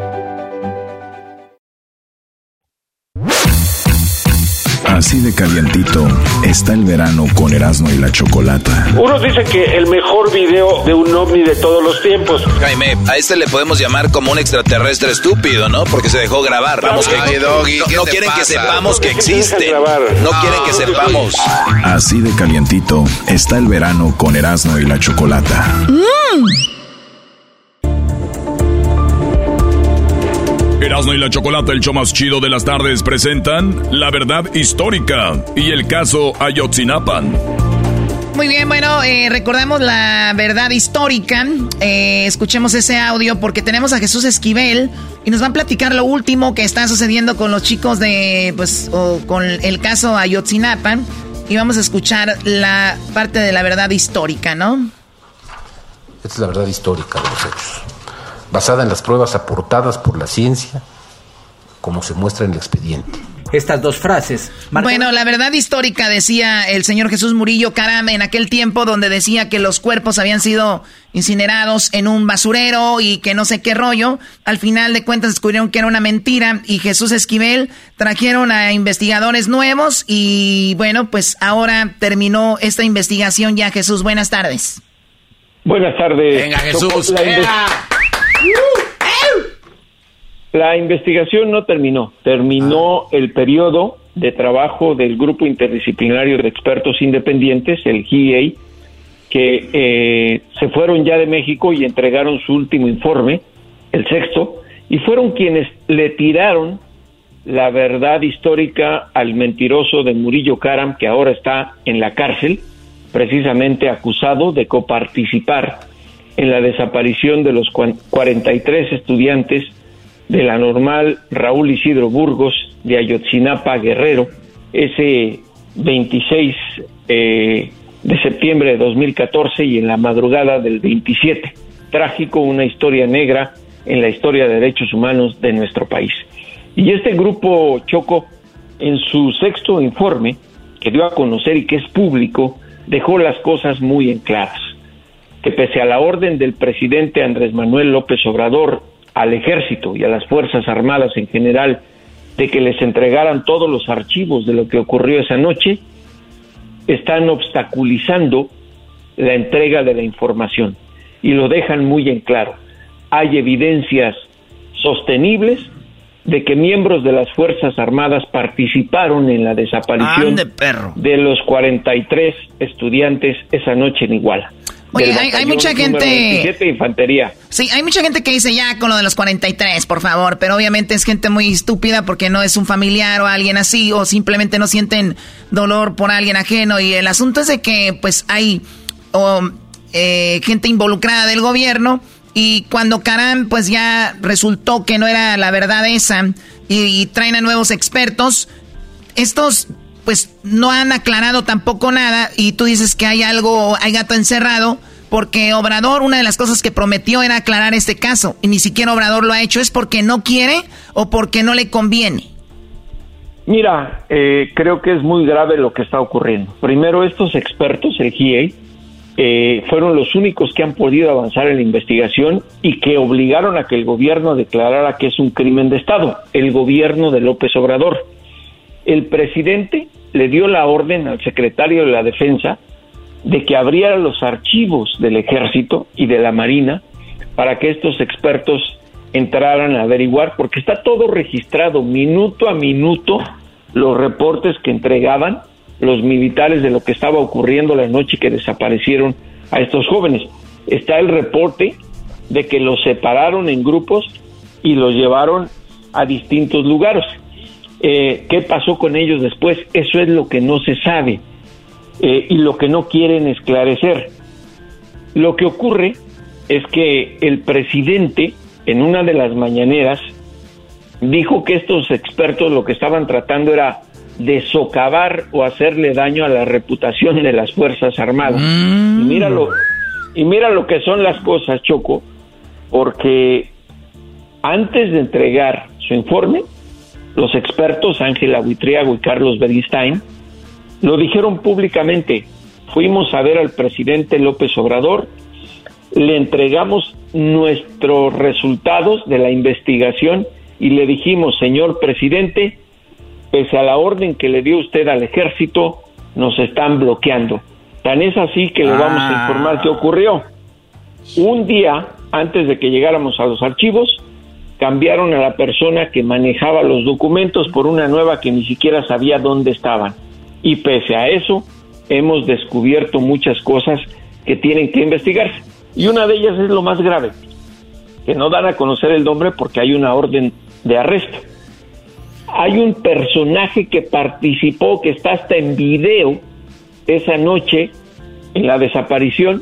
Así de calientito está el verano con Erasmo y la Chocolata. Unos dicen que el mejor video de un ovni de todos los tiempos. Jaime, a este le podemos llamar como un extraterrestre estúpido, ¿no? Porque se dejó grabar. Vamos, que Ay, Doggy, no, ¿qué no quieren que sepamos que ¿Por qué te dejan existe. grabar? No quieren que sepamos. Así de calientito está el verano con Erasmo y la Chocolata. Erasmo y la Chocolata, el show más chido de las tardes, presentan La Verdad Histórica y el caso Ayotzinapan. Muy bien, bueno, eh, recordamos la verdad histórica. Eh, escuchemos ese audio porque tenemos a Jesús Esquivel y nos van a platicar lo último que está sucediendo con los chicos de, pues, o con el caso Ayotzinapa. Y vamos a escuchar la parte de la verdad histórica, ¿no? Esta es la verdad histórica de los hechos, basada en las pruebas aportadas por la ciencia, como se muestra en el expediente. Estas dos frases. Bueno, la verdad histórica decía el señor Jesús Murillo Caram en aquel tiempo donde decía que los cuerpos habían sido incinerados en un basurero y que no sé qué rollo. Al final de cuentas descubrieron que era una mentira y Jesús Esquivel trajeron a investigadores nuevos y bueno, pues ahora terminó esta investigación ya. Jesús, buenas tardes. Buenas tardes. Venga, Jesús. La, investigación no terminó. Terminó el periodo de trabajo del Grupo Interdisciplinario de Expertos Independientes, el GIEI, que eh, se fueron ya de México y entregaron su último informe, el sexto, y fueron quienes le tiraron la verdad histórica al mentiroso de Murillo Karam, que ahora está en la cárcel, precisamente acusado de coparticipar en la desaparición de los 43 estudiantes de la normal Raúl Isidro Burgos de Ayotzinapa Guerrero, ese 26 eh, de septiembre de 2014 y en la madrugada del 27. Trágico, una historia negra en la historia de derechos humanos de nuestro país. Y este grupo Choco, en su sexto informe, que dio a conocer y que es público, dejó las cosas muy en claras. Que pese a la orden del presidente Andrés Manuel López Obrador al ejército y a las Fuerzas Armadas en general de que les entregaran todos los archivos de lo que ocurrió esa noche, están obstaculizando la entrega de la información y lo dejan muy en claro. Hay evidencias sostenibles de que miembros de las Fuerzas Armadas participaron en la desaparición de los 43 estudiantes esa noche en Iguala. Oye, hay, mucha gente... infantería. Sí, hay mucha gente que dice ya con lo de los 43, por favor, pero obviamente es gente muy estúpida porque no es un familiar o alguien así, o simplemente no sienten dolor por alguien ajeno. Y el asunto es de que pues hay eh, gente involucrada del gobierno y cuando Caram pues ya resultó que no era la verdad esa y, y traen a nuevos expertos, estos pues no han aclarado tampoco nada y tú dices que hay algo, hay gato encerrado, porque Obrador, una de las cosas que prometió era aclarar este caso y ni siquiera Obrador lo ha hecho, ¿es porque no quiere o porque no le conviene? Mira, eh, creo que es muy grave lo que está ocurriendo. Primero, estos expertos, el GIEI, eh, fueron los únicos que han podido avanzar en la investigación y que obligaron a que el gobierno declarara que es un crimen de Estado, el gobierno de López Obrador el presidente le dio la orden al secretario de la Defensa de que abriera los archivos del ejército y de la Marina para que estos expertos entraran a averiguar, porque está todo registrado minuto a minuto los reportes que entregaban los militares de lo que estaba ocurriendo la noche que desaparecieron a estos jóvenes. Está el reporte de que los separaron en grupos y los llevaron a distintos lugares. Eh, qué pasó con ellos después, eso es lo que no se sabe eh, y lo que no quieren esclarecer. Lo que ocurre es que el presidente en una de las mañaneras dijo que estos expertos lo que estaban tratando era de socavar o hacerle daño a la reputación de las Fuerzas Armadas. Y, míralo, y mira lo que son las cosas, Choco, porque antes de entregar su informe, los expertos Ángela Buitriago y Carlos Bergistain lo dijeron públicamente. Fuimos a ver al presidente López Obrador, le entregamos nuestros resultados de la investigación y le dijimos, señor presidente, pese a la orden que le dio usted al ejército, nos están bloqueando. Tan es así que le vamos a informar qué ocurrió. Un día antes de que llegáramos a los archivos, cambiaron a la persona que manejaba los documentos por una nueva que ni siquiera sabía dónde estaban. Y pese a eso, hemos descubierto muchas cosas que tienen que investigarse. Y una de ellas es lo más grave, que no dan a conocer el nombre porque hay una orden de arresto. Hay un personaje que participó, que está hasta en video esa noche en la desaparición,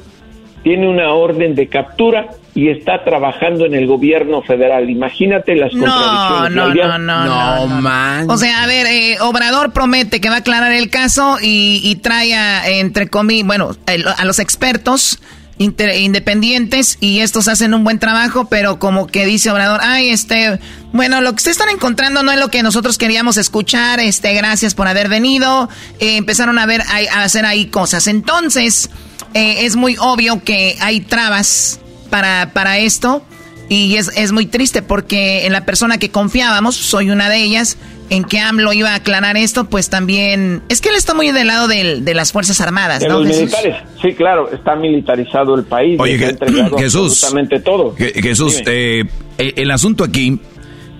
tiene una orden de captura y está trabajando en el gobierno federal. Imagínate las contradicciones. No, no, no, no, no, O sea, a ver, eh, Obrador promete que va a aclarar el caso y, trae a, entre comillas, bueno, a los expertos independientes y estos hacen un buen trabajo, pero como que dice Obrador, ay, este, bueno, lo que ustedes están encontrando no es lo que nosotros queríamos escuchar, este, gracias por haber venido, eh, empezaron a ver, a, hacer ahí cosas. Entonces, eh, es muy obvio que hay trabas para, para esto. Y es, es muy triste porque en la persona que confiábamos, soy una de ellas, en que AMLO iba a aclarar esto, pues también... Es que él está muy del lado de las Fuerzas Armadas, de los militares, sí, claro, está militarizado el país. Oye, [clears throat] Jesús, absolutamente todo. Jesús, eh, el asunto aquí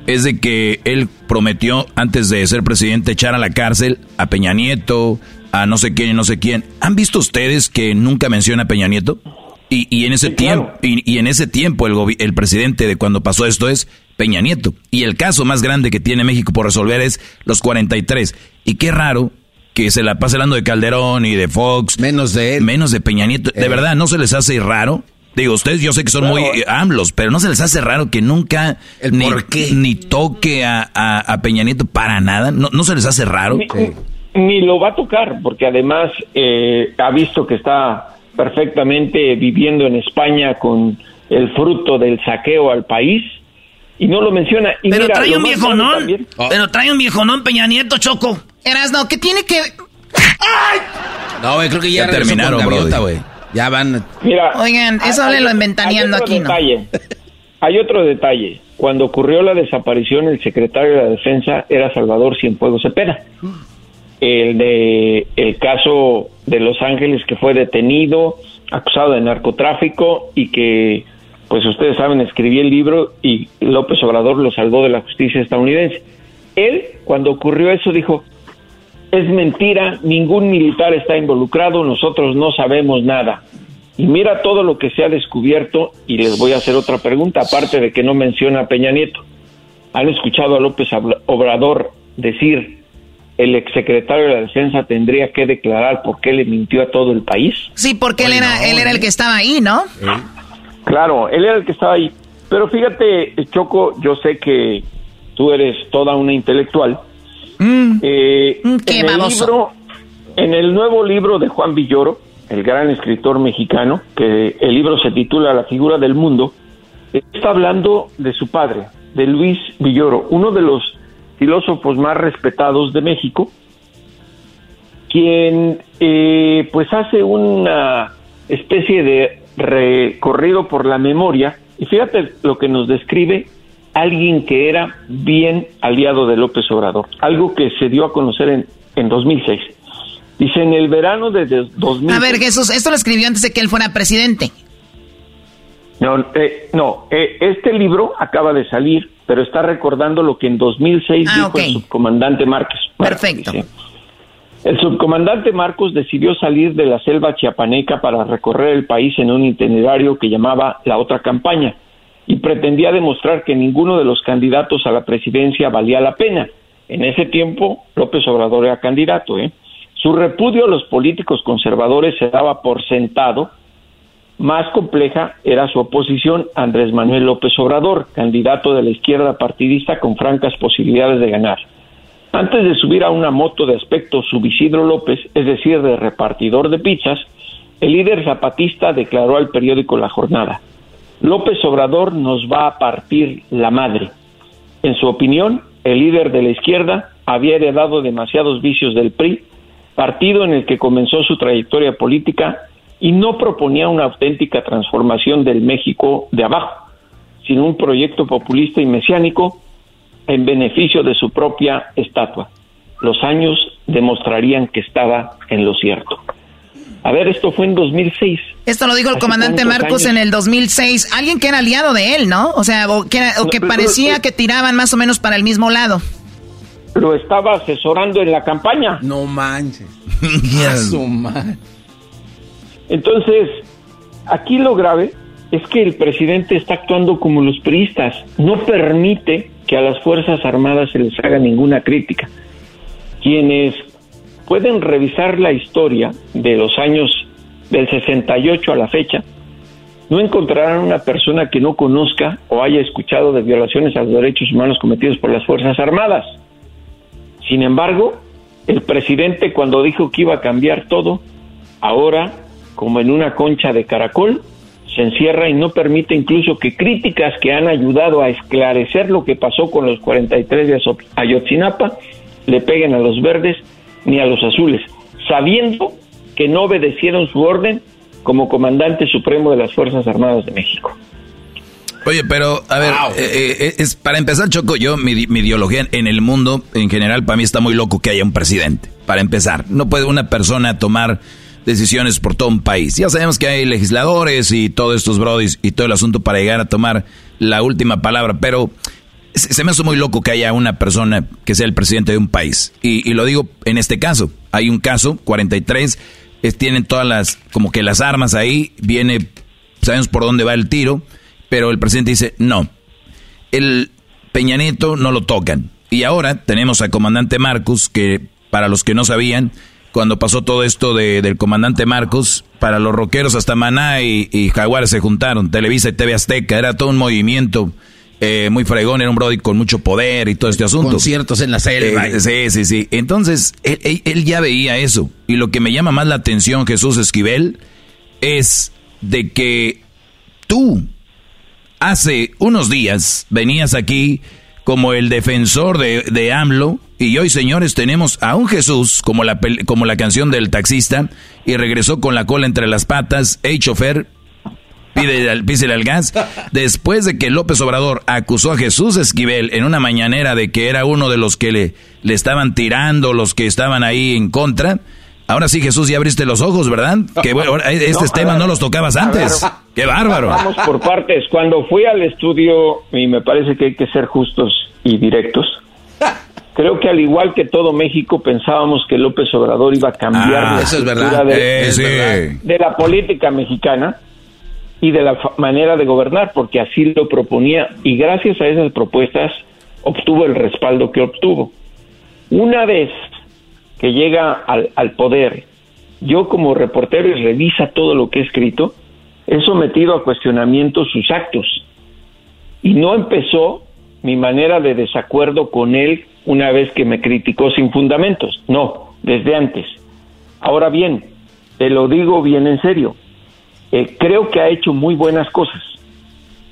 es de que él prometió antes de ser presidente echar a la cárcel a Peña Nieto, a no sé quién y no sé quién. ¿Han visto ustedes que nunca menciona a Peña Nieto? Y, y en ese tiempo, y, y, en ese tiempo el, el presidente de cuando pasó esto es Peña Nieto. Y el caso más grande que tiene México por resolver es los 43. Y qué raro que se la pase hablando de Calderón y de Fox. Menos de él. Menos de Peña Nieto. De Eh. verdad, ¿no se les hace raro? Digo, ustedes yo sé que son muy AMLOS, pero ¿no se les hace raro que nunca ni, ni toque a, a- a Peña Nieto para nada? ¿No, no se les hace raro? Ni, ni lo va a tocar, porque además eh, ha visto que está perfectamente viviendo en España con el fruto del saqueo al país y no lo menciona. Y Pero mira, trae lo un más grave viejonón. también- Pero trae un viejonón Peña Nieto, Choco. Erasno, ¿qué tiene que No, güey, creo que ya, Ya terminaron, güey. Ya van. Mira, Oigan, eso hay- háblenlo hay- en Ventaneando hay otro aquí, ¿no? detalle. Hay otro detalle. Cuando ocurrió la desaparición, el secretario de la Defensa era Salvador Cienfuegos Cepeda. El de el caso de Los Ángeles que fue detenido, acusado de narcotráfico y que, pues ustedes saben, escribí el libro y López Obrador lo salvó de la justicia estadounidense. Él, cuando ocurrió eso, dijo, es mentira, ningún militar está involucrado, nosotros no sabemos nada. Y mira todo lo que se ha descubierto y les voy a hacer otra pregunta, aparte de que no menciona a Peña Nieto. ¿Han escuchado a López Obrador decir el exsecretario de la Defensa tendría que declarar por qué le mintió a todo el país? Sí, porque él era, él era el que estaba ahí, ¿no? Claro, él era el que estaba ahí. Pero fíjate, Choco, yo sé que tú eres toda una intelectual. Eh, qué en, el libro, en el nuevo libro de Juan Villoro, el gran escritor mexicano, que el libro se titula La figura del mundo, está hablando de su padre, de Luis Villoro, uno de los filósofos más respetados de México, quien eh, pues hace una especie de recorrido por la memoria y fíjate lo que nos describe alguien que era bien aliado de López Obrador, algo que se dio a conocer en, en 2006. Dice, en el verano de de 2006... A ver, Jesús, esto lo escribió antes de que él fuera presidente. No, eh, no eh, este libro acaba de salir, pero está recordando lo que en 2006 Ah, dijo el subcomandante Márquez. Perfecto. Dice, El subcomandante Marcos decidió salir de la selva chiapaneca para recorrer el país en un itinerario que llamaba la otra campaña y pretendía demostrar que ninguno de los candidatos a la presidencia valía la pena. En ese tiempo López Obrador era candidato. ¿eh? Su repudio a los políticos conservadores se daba por sentado. Más compleja era su oposición a Andrés Manuel López Obrador, candidato de la izquierda partidista con francas posibilidades de ganar. Antes de subir a una moto de aspecto subisidro López, es decir, de repartidor de pizzas, el líder zapatista declaró al periódico La Jornada, López Obrador nos va a partir la madre. En su opinión, el líder de la izquierda había heredado demasiados vicios del PRI, partido en el que comenzó su trayectoria política y no proponía una auténtica transformación del México de abajo, sino un proyecto populista y mesiánico en beneficio de su propia estatua. Los años demostrarían que estaba en lo cierto. A ver, esto fue en 2006. Esto lo dijo el ¿Hace comandante Marcos años? en el 2006. Alguien que era aliado de él, ¿no? O sea, o que, era- o que parecía pero- que tiraban más o menos para el mismo lado. Lo estaba asesorando en la campaña. No manches. [laughs] A su madre. Entonces, aquí lo grave es que el presidente está actuando como los priistas. No permite que a las Fuerzas Armadas se les haga ninguna crítica. Quienes pueden revisar la historia de los años del 68 a la fecha, no encontrarán una persona que no conozca o haya escuchado de violaciones a los derechos humanos cometidos por las Fuerzas Armadas. Sin embargo, el presidente cuando dijo que iba a cambiar todo, ahora, como en una concha de caracol, se encierra y no permite incluso que críticas que han ayudado a esclarecer lo que pasó con los 43 de Ayotzinapa le peguen a los verdes ni a los azules, sabiendo que no obedecieron su orden como comandante supremo de las Fuerzas Armadas de México. Oye, pero a ver, eh, eh, es para empezar, Choco, yo mi, mi ideología en el mundo en general para mí está muy loco que haya un presidente. Para empezar, no puede una persona tomar decisiones por todo un país. Ya sabemos que hay legisladores y todos estos brodis y todo el asunto para llegar a tomar la última palabra, pero se me hace muy loco que haya una persona que sea el presidente de un país. Y, lo digo en este caso. Hay un caso, 43, tienen todas las, como que las armas ahí, viene, sabemos por dónde va el tiro, pero el presidente dice, no, el Peña Nieto no lo tocan. Y ahora tenemos al comandante Marcos, que para los que no sabían, cuando pasó todo esto de, del comandante Marcos, para los rockeros hasta Maná y, y Jaguar se juntaron, Televisa y TV Azteca, era todo un movimiento eh, muy fregón, era un brody con mucho poder y todo este asunto. Conciertos en la selva. Eh, sí, sí, sí. Entonces, él, ya veía eso. Y lo que me llama más la atención, Jesús Esquivel, es de que tú hace unos días venías aquí como el defensor de, de AMLO y hoy, señores, tenemos a un Jesús como la, como la canción del taxista y regresó con la cola entre las patas. Hey, chofer, pídele al, gas. Después de que López Obrador acusó a Jesús Esquivel en una mañanera de que era uno de los que le, le estaban tirando, los que estaban ahí en contra. Ahora sí, Jesús, ya abriste los ojos, ¿verdad? Que bueno, estos temas no los tocabas antes. ¡Qué bárbaro! Vamos por partes. Cuando fui al estudio, y me parece que hay que ser justos y directos, creo que al igual que todo México pensábamos que López Obrador iba a cambiar ah, la eso es verdad. De, de la política mexicana y de la manera de gobernar, porque así lo proponía y gracias a esas propuestas obtuvo el respaldo que obtuvo. Una vez que llega al, al poder, yo como reportero y revisa todo lo que he escrito, he sometido a cuestionamiento sus actos. Y no empezó mi manera de desacuerdo con él una vez que me criticó sin fundamentos, no, desde antes. Ahora bien, te lo digo bien en serio, eh, creo que ha hecho muy buenas cosas,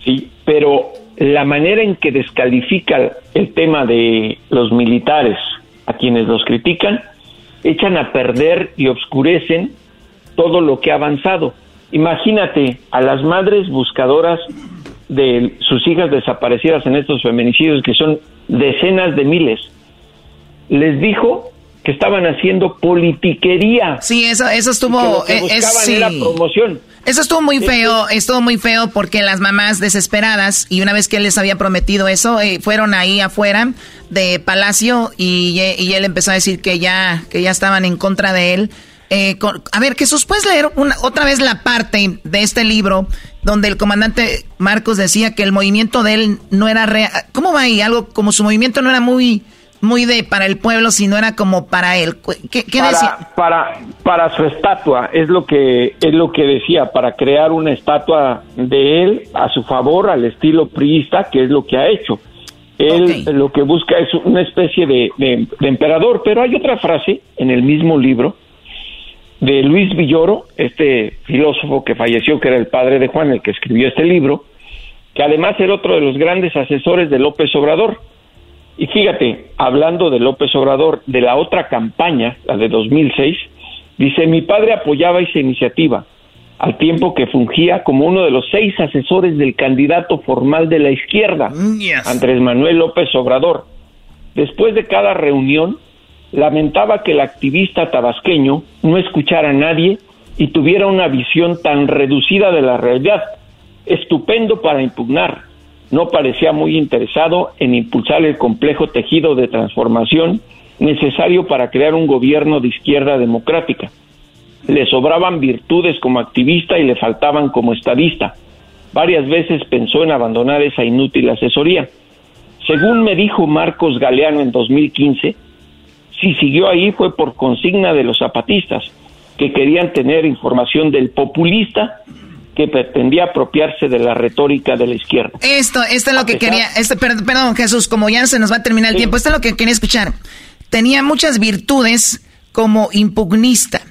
sí, pero la manera en que descalifica el tema de los militares a quienes los critican, echan a perder y obscurecen todo lo que ha avanzado. Imagínate a las madres buscadoras de sus hijas desaparecidas en estos feminicidios, que son decenas de miles. Les dijo que estaban haciendo politiquería. Sí, eso, eso estuvo... Que lo que buscaban era promoción. Eso estuvo muy feo, estuvo muy feo porque las mamás desesperadas, y una vez que él les había prometido eso, eh, fueron ahí afuera de Palacio y, y, él empezó a decir que ya, que ya estaban en contra de él. Eh, a ver, Jesús, ¿puedes leer una, otra vez la parte de este libro donde el comandante Marcos decía que el movimiento de él no era real? ¿Cómo va ahí? Algo como su movimiento no era muy muy de para el pueblo, sino era como para él. ¿Qué, para, decía? Para, para su estatua, es lo que es lo que decía, para crear una estatua de él a su favor, al estilo priista, que es lo que ha hecho. Él lo que busca es una especie de, de, emperador, pero hay otra frase en el mismo libro de Luis Villoro, este filósofo que falleció, que era el padre de Juan, el que escribió este libro, que además era otro de los grandes asesores de López Obrador y fíjate, hablando de López Obrador, de la otra campaña, la de 2006, dice, mi padre apoyaba esa iniciativa, al tiempo que fungía como uno de los seis asesores del candidato formal de la izquierda, Andrés Manuel López Obrador. Después de cada reunión, lamentaba que el activista tabasqueño no escuchara a nadie y tuviera una visión tan reducida de la realidad. Estupendo para impugnar, no parecía muy interesado en impulsar el complejo tejido de transformación necesario para crear un gobierno de izquierda democrática. Le sobraban virtudes como activista y le faltaban como estadista. Varias veces pensó en abandonar esa inútil asesoría. Según me dijo Marcos Galeano en 2015, si siguió ahí fue por consigna de los zapatistas, que querían tener información del populista que pretendía apropiarse de la retórica de la izquierda. Esto, esto es lo que quería, esto, perdón, Jesús, como ya se nos va a terminar el tiempo, esto es lo que quería escuchar. Tenía muchas virtudes como impugnista,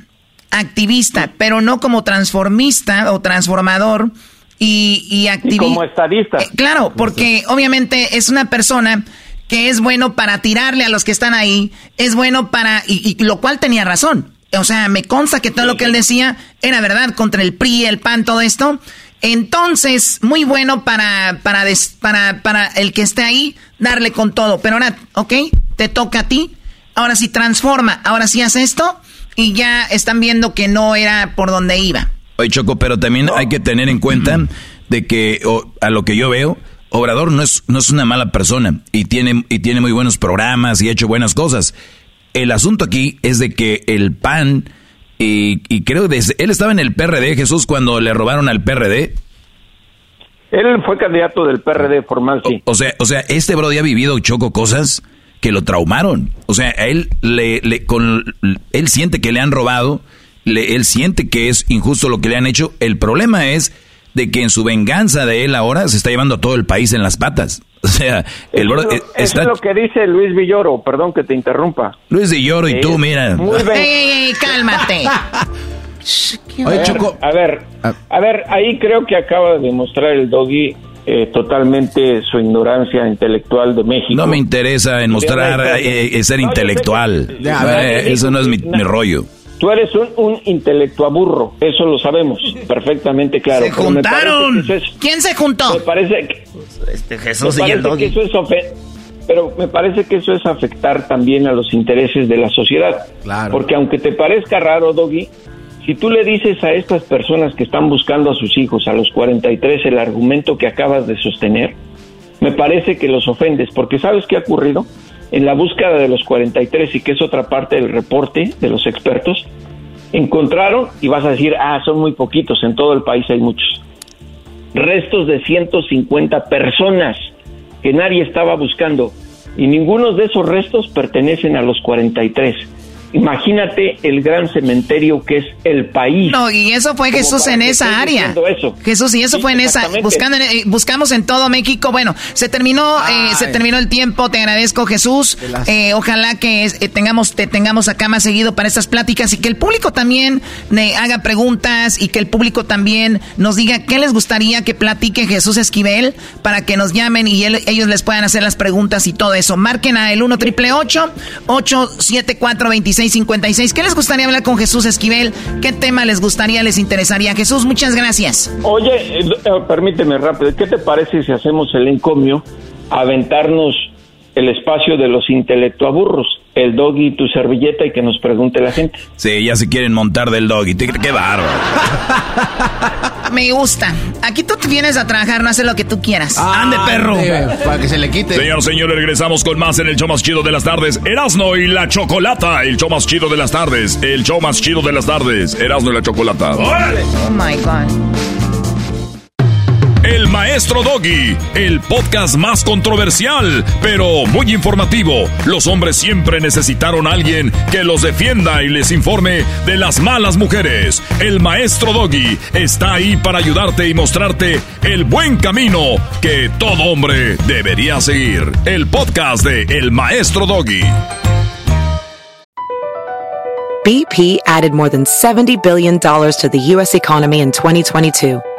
activista, pero no como transformista o transformador y, y activista. Como estadista. Eh, claro, porque obviamente es una persona que es bueno para tirarle a los que están ahí, es bueno para, y lo cual tenía razón o sea, me consta que todo lo que él decía era verdad contra el PRI, el PAN, todo esto. Entonces, muy bueno para, para, para, para el que esté ahí, darle con todo. Pero ahora, ok, te toca a ti. Ahora sí transforma, ahora sí hace esto. Y ya están viendo que no era por donde iba. Oye, Choco, pero también hay que tener en cuenta de que a lo que yo veo, Obrador no es, no es una mala persona y tiene, y tiene muy buenos programas y ha hecho buenas cosas. El asunto aquí es de que el PAN, y, y creo que él estaba en el PRD, Jesús, cuando le robaron al PRD. Él fue candidato del PRD formal, sí. O, sea, o sea, este Brody ha vivido choco cosas que lo traumaron. O sea, a él le, le con él siente que le han robado, le, él siente que es injusto lo que le han hecho. El problema es de que en su venganza de él ahora se está llevando a todo el país en las patas. [laughs] O sea, el eso, Brody eso es lo que dice Luis Villoro, perdón que te interrumpa. Luis Villoro y tú, mira. Muy bien. Ey, cálmate. [laughs] A ver, a ver, a ver, ahí creo que acaba de demostrar el doggy eh, totalmente su ignorancia intelectual de México. No me interesa en mostrar eh, eh, ser No, intelectual. que- Ya, a ver, Eh, eso no es mi, mi rollo. Tú eres un, un intelectuaburro, eso lo sabemos perfectamente claro. Se pero me parece juntaron. que eso es- ¿Quién se juntó? Me parece que, Este me Jesús y parece el que doggy. eso es ofe- pero me parece que eso es afectar también a los intereses de la sociedad. Claro. Porque aunque te parezca raro, Doggy, si tú le dices a estas personas que están buscando a sus hijos a los 43 el argumento que acabas de sostener, me parece que los ofendes, porque ¿sabes qué ha ocurrido? En la búsqueda de los 43, y que es otra parte del reporte de los expertos, encontraron, y vas a decir, ah, son muy poquitos, en todo el país hay muchos, restos de 150 personas que nadie estaba buscando, y ninguno de esos restos pertenecen a los 43. Imagínate el gran cementerio que es el país. No, y eso fue Jesús en esa área. eso. Jesús, y eso Sí, fue en esa, buscando, en- eh, buscamos en todo México. Bueno, se terminó, eh, se terminó el tiempo. Te agradezco, Jesús. Eh, ojalá que eh, tengamos, te tengamos acá más seguido para estas pláticas y que el público también eh, haga preguntas y que el público también nos diga qué les gustaría que platique Jesús Esquivel para que nos llamen y él- ellos les puedan hacer las preguntas y todo eso. Marquen a el 1 triple 874 2656 ¿Qué les gustaría hablar con Jesús Esquivel? ¿Qué tema les gustaría, les interesaría? Jesús, muchas gracias. Oye, eh, eh, permíteme rápido, ¿qué te parece si hacemos el encomio, aventarnos el espacio de los intelectuaburros, el doggy y tu servilleta y que nos pregunte la gente? Sí, ya se quieren montar del doggy. Qué bárbaro. Me gusta. Aquí tú te vienes a trabajar, no haces lo que tú quieras. Ande, perro. Para que se le quite. Señoras y señores, regresamos con más en el show más chido de las tardes. Erasno y la Chocolata. El show más chido de las tardes. El show más chido de las tardes. Erasno y la Chocolata. Oh my God. El Maestro Doggy, el podcast más controversial, pero muy informativo. Los hombres siempre necesitaron a alguien que los defienda y les informe de las malas mujeres. El Maestro Doggy está ahí para ayudarte y mostrarte el buen camino que todo hombre debería seguir. El podcast de El Maestro Doggy. BP added more than $70 billion to the U.S. economy in 2022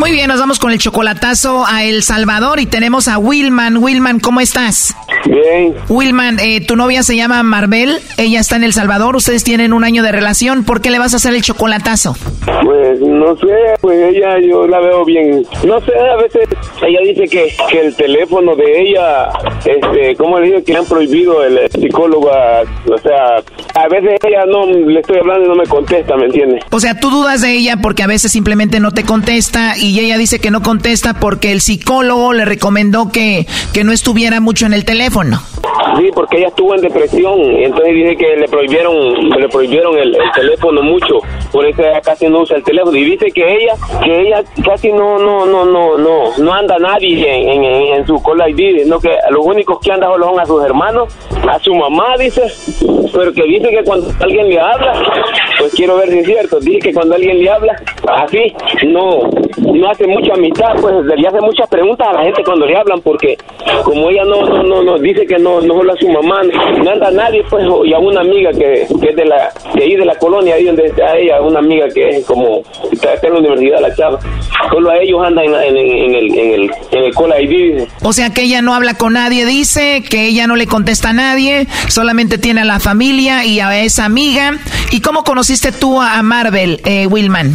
Muy bien, nos vamos con el chocolatazo a El Salvador y tenemos a Wilman. Wilman, ¿cómo estás? Bien. Wilman, eh, tu novia se llama Marbel, ella está en El Salvador, ustedes tienen un año de relación, ¿por qué le vas a hacer el chocolatazo? Pues no sé, pues ella yo la veo bien. No sé, a veces ella dice que, que el teléfono de ella, este, ¿cómo le digo? Que le han prohibido el psicólogo, a- o sea, a veces ella no le estoy hablando y no me contesta, ¿me entiendes? O sea, tú dudas de ella porque a veces simplemente no te contesta y ella dice que no contesta porque el psicólogo le recomendó que, que no estuviera mucho en el teléfono. Sí, porque ella estuvo en depresión, y entonces dice que le prohibieron, le prohibieron el, el teléfono mucho, por eso ella casi no usa el teléfono. Y dice que ella, que ella casi no, no, no, no, no, no anda nadie en, su cola ID, no que los únicos que andan solo son a sus hermanos, a su mamá, dice, pero que dice que cuando alguien le habla, pues quiero ver si es cierto, dice que cuando alguien le habla, así, no, no hace mucha amistad, pues le hace muchas preguntas a la gente cuando le hablan, porque como ella no, no, no, no dice que no, no solo a su mamá, no anda nadie, pues, y a una amiga que, que es de la, de ahí de la colonia, ahí donde está ella, una amiga que es como, está, está en la universidad, la chava, solo a ellos andan en, en, en el, en el, en el cola ID, O sea que ella no habla con nadie, dice, que ella no le contesta a nadie, solamente tiene a la familia y a esa amiga. ¿Y cómo conociste tú a Marvel, eh, Willman?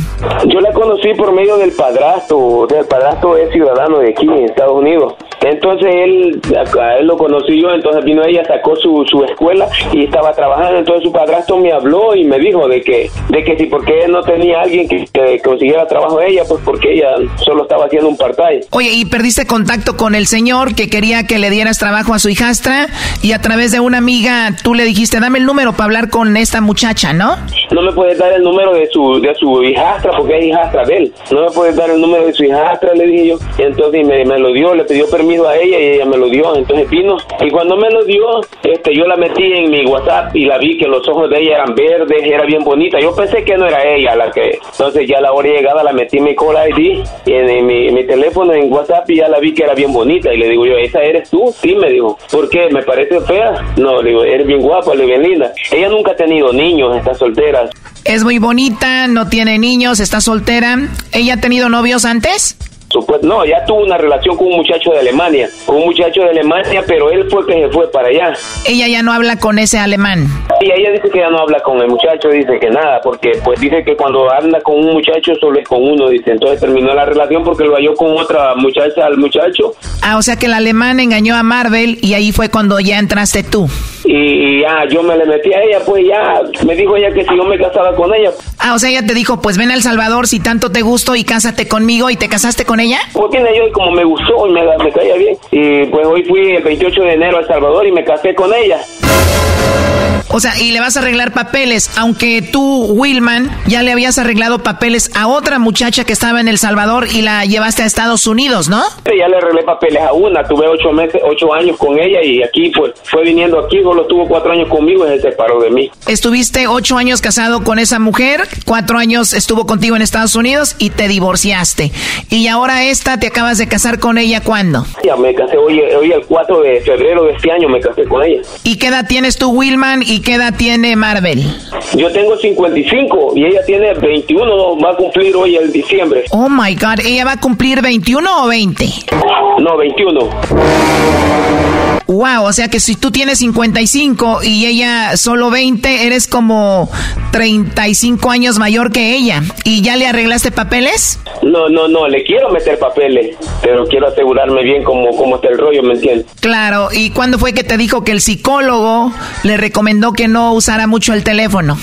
Yo la conocí por medio del padrastro, o sea, el padrastro es ciudadano de aquí en Estados Unidos. Entonces él, a él lo conocí yo, entonces vino ella, sacó su, su escuela y estaba trabajando, entonces su padrastro me habló y me dijo de que, de que si porque él no tenía alguien que, que consiguiera trabajo ella, pues porque ella solo estaba haciendo un part-time. Oye, y perdiste contacto con el señor que quería que le dieras trabajo a su hijastra y a través de una amiga tú le dijiste, dame el número para hablar con esta muchacha, ¿no? No me puedes dar el número de su, de su hijastra porque es hijastra de él. No me puedes dar el número de su hijastra, le dije yo. Y entonces me, me lo dio, le pidió permiso a ella y ella me lo dio. Entonces vino y cuando me lo dio, este, yo la metí en mi WhatsApp y la vi que los ojos de ella eran verdes, era bien bonita. Yo pensé que no era ella la que. Entonces ya a la hora llegada la metí en mi call ID y en, en mi, en mi teléfono en WhatsApp y ya la vi que era bien bonita. Y le digo yo, ¿esa eres tú? Sí, me dijo. ¿Por qué? ¿Me parece fea? No, le digo, eres bien guapa, le digo, bien linda. Ella nunca ha tenido niños, está soltera. Es muy bonita, no tiene niños, está soltera. ¿Ella ha tenido novios antes? No, ya tuvo una relación con un muchacho de Alemania, con un muchacho de Alemania, pero él fue que se fue para allá. Ella ya no habla con ese alemán. Y ella dice que ya no habla con el muchacho, dice que nada, porque pues dice que cuando anda con un muchacho solo es con uno, dice. Entonces terminó la relación porque lo halló con otra muchacha al muchacho Ah, o sea que el alemán engañó a Marvel y ahí fue cuando ya entraste tú. y, y ya yo me le metí a ella, pues ya me dijo ella que si yo me casaba con ella, Ah, o sea, ella te dijo, pues ven a El Salvador si tanto te gusto y cásate conmigo y te casaste con ella. Pues tiene yo y como me gustó y me, me caía bien. Y pues hoy fui el 28 de enero a El Salvador y me casé con ella. O sea, y le vas a arreglar papeles, aunque tú, Willman, ya le habías arreglado papeles a otra muchacha que estaba en El Salvador y la llevaste a Estados Unidos, ¿no? Ya le arreglé papeles a una, tuve ocho meses, ocho años con ella y aquí pues fue viniendo aquí, solo tuvo cuatro años conmigo y se separó de mí. Estuviste ocho años casado con esa mujer, cuatro años estuvo contigo en Estados Unidos y te divorciaste. Y ahora esta, te acabas de casar con ella, ¿cuándo? Ya me casé hoy, hoy el 4 de febrero de este año me casé con ella. ¿Y qué edad tienes tú, Willman, y qué edad tiene Marvel? Yo tengo 55 y ella tiene 21, va a cumplir hoy el diciembre. Oh my God, ¿ella va a cumplir 21 o 20? No, 21. Wow, o sea que si tú tienes 55 y ella solo 20, eres como 35 años mayor que ella. ¿Y ya le arreglaste papeles? No, no, no, le quiero meter papeles, pero quiero asegurarme bien cómo, cómo está el rollo, ¿me entiendes? Claro, ¿y cuándo fue que te dijo que el psicólogo le recomendó que no usara mucho el teléfono?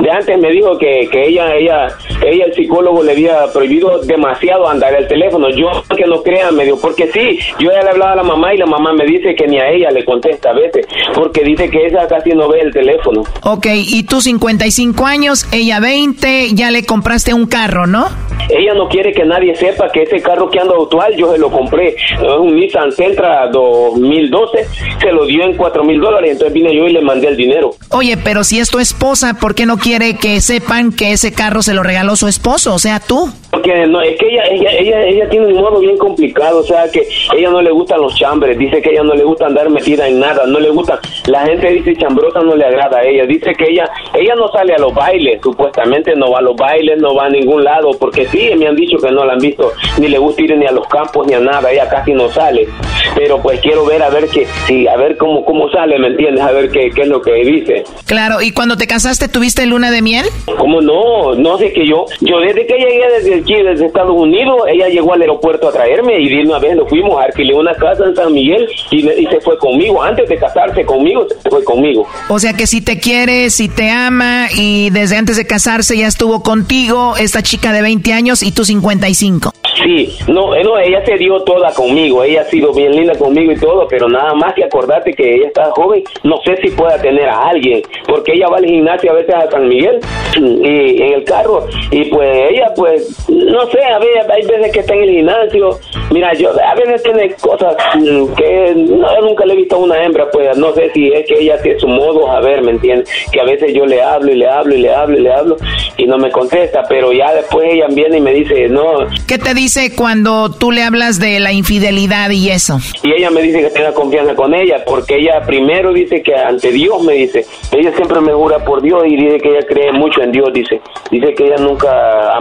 De antes me dijo que, que ella, ella, ella, el psicólogo le había prohibido demasiado andar el teléfono. Yo que no crean, me dijo, porque sí, yo ya le hablaba a la mamá y la mamá me dice que ni a ella le contesta a veces, porque dice que ella casi no ve el teléfono. Ok, y tú 55 años, ella 20, ya le compraste un carro, ¿no? Ella no quiere que nadie sepa que ese carro que anda actual yo se lo compré. Es un Nissan Sentra 2012, se lo dio en 4 mil dólares, entonces vine yo y le mandé el dinero. Oye, pero si es tu esposa, ¿por qué no quiere que sepan que ese carro se lo regaló su esposo? O sea, tú. Porque no, es que ella, ella, ella, ella tiene un modo bien complicado, o sea que ella no le gustan los chambres, dice que ella no le gusta andar metida en nada, no le gusta, la gente dice chambrosa no le agrada a ella, dice que ella, ella no sale a los bailes, supuestamente no va a los bailes, no va a ningún lado, porque sí, me han dicho que no la han visto, ni le gusta ir ni a los campos ni a nada, ella casi no sale, pero pues quiero ver a ver que, sí, a ver cómo, cómo sale, ¿me entiendes? A ver qué, qué es lo que dice. Claro, ¿y cuando te casaste tuviste luna de miel? ¿Cómo no? No sé que yo, yo desde que llegué desde aquí, desde Estados Unidos, ella llegó al aeropuerto a traerme y de una vez nos fuimos, alquilé una casa en San Miguel y, me- y se fue conmigo. Antes de casarse conmigo, se fue conmigo. O sea que si te quiere, si te ama y desde antes de casarse ya estuvo contigo esta chica de 20 años y tú 55. Sí, no, no, ella se dio toda conmigo, ella ha sido bien linda conmigo y todo, pero nada más que acordarte que ella está joven, no sé si pueda tener a alguien, porque ella va al gimnasio a veces a San Miguel y en el carro y pues ella pues no sé, a veces, hay veces que está en el gimnasio, mira, yo a veces tiene cosas mm, que no, yo nunca le he visto a una hembra, pues no sé si es que ella tiene su modo a ver, ¿me entiendes? Que a veces yo le hablo y le hablo y le hablo y le hablo y no me contesta, pero ya después ella viene y me dice, no. ¿Qué te dice cuando tú le hablas de la infidelidad y eso? Y ella me dice que tenga confianza con ella, porque ella primero dice que ante Dios me dice, ella siempre me jura por Dios y dice que ella cree mucho en Dios, dice, dice que ella nunca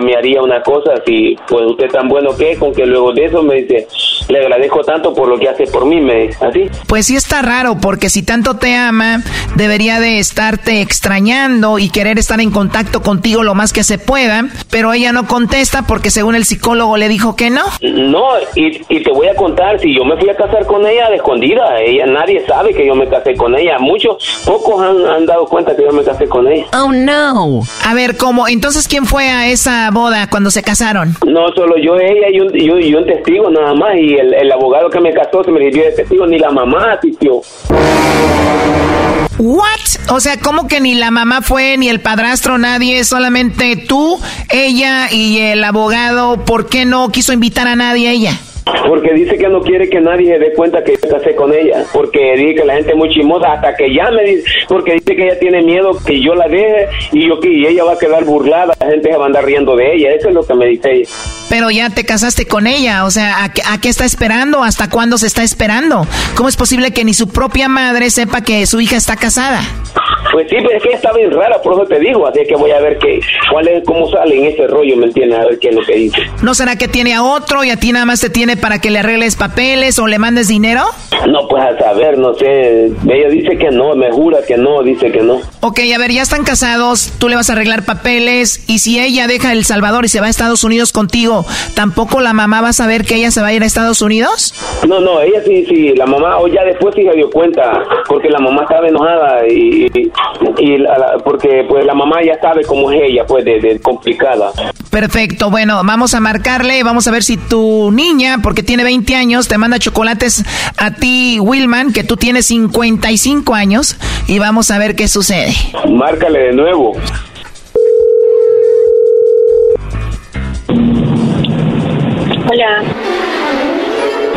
me haría una cosa si pues usted tan bueno que es, con que luego de eso me dice, le agradezco tanto por lo que hace por mí, me dice, así. Pues sí está raro, porque si tanto te ama, debería de estarte extrañando y querer estar en contacto contigo lo más que se pueda, pero ella no contesta porque según el psicólogo le dijo que no. No, y, y te voy a contar, si yo me fui a casar con ella de escondida, ella nadie sabe que yo me casé con ella, muchos, pocos han, han dado cuenta que yo me casé con ella. Oh no. A ver, ¿cómo? Entonces, ¿quién fue a esa boda cuando se casaron? No, solo yo, ella y un, y un, y un testigo nada más, y el, el abogado que me casó se me sirvió de testigo, ni la mamá asistió. What? O sea, ¿cómo que ni la mamá fue, ni el padrastro, nadie, solamente tú, ella y el abogado? ¿Por qué no quiso invitar a nadie a ella? Porque dice que no quiere que nadie se dé cuenta que yo casé con ella. Porque dice que la gente es muy chismosa hasta que ya me dice. Porque dice que ella tiene miedo que yo la deje y, yo, y ella va a quedar burlada. La gente se va a andar riendo de ella. Eso es lo que me dice ella. Pero ya te casaste con ella, o sea, ¿a, qué- a qué está esperando? ¿Hasta cuándo se está esperando? ¿Cómo es posible que ni su propia madre sepa que su hija está casada? Pues sí, pero es que está bien rara, por eso te digo. Así que voy a ver qué, cuál es, cómo sale en ese rollo, ¿me entiendes? A ver qué es lo que dice. ¿No será que tiene a otro y a ti nada más te tiene para que le arregles papeles o le mandes dinero? No, pues a saber, no sé. Ella dice que no, me jura que no, dice que no. Ok, a ver, ya están casados, tú le vas a arreglar papeles y si ella deja El Salvador y se va a Estados Unidos contigo, ¿tampoco la mamá va a saber que ella se va a ir a Estados Unidos? No, no, ella sí, sí, la mamá, o ya después sí se dio cuenta, porque la mamá estaba enojada y, y, y la- la- porque pues la mamá ya sabe cómo es ella, pues de, de complicada. Perfecto, bueno, vamos a marcarle, vamos a ver si tu niña, porque tiene 20 años, te manda chocolates a ti, Wilman, que tú tienes 55 años, y vamos a ver qué sucede. Márcale de nuevo. Hola.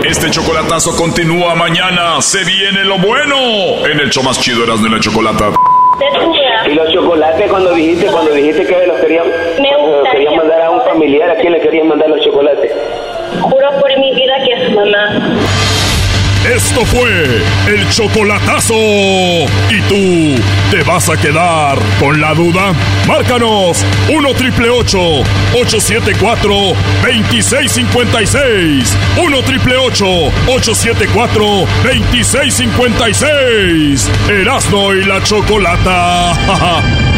Este chocolatazo continúa mañana. Se viene lo bueno en el show más chido Erasmo y la Chocolata. Y los chocolates cuando dijiste, cuando dijiste que los querían, los querían mandar a un familiar, ¿a quién le querían mandar los chocolates? Juro por mi vida que es mamá. Esto fue el chocolatazo. ¿Y tú te vas a quedar con la duda? Márcanos 1 triple 874 2656. 1 triple 874 2656. Erasno y la chocolata. [laughs]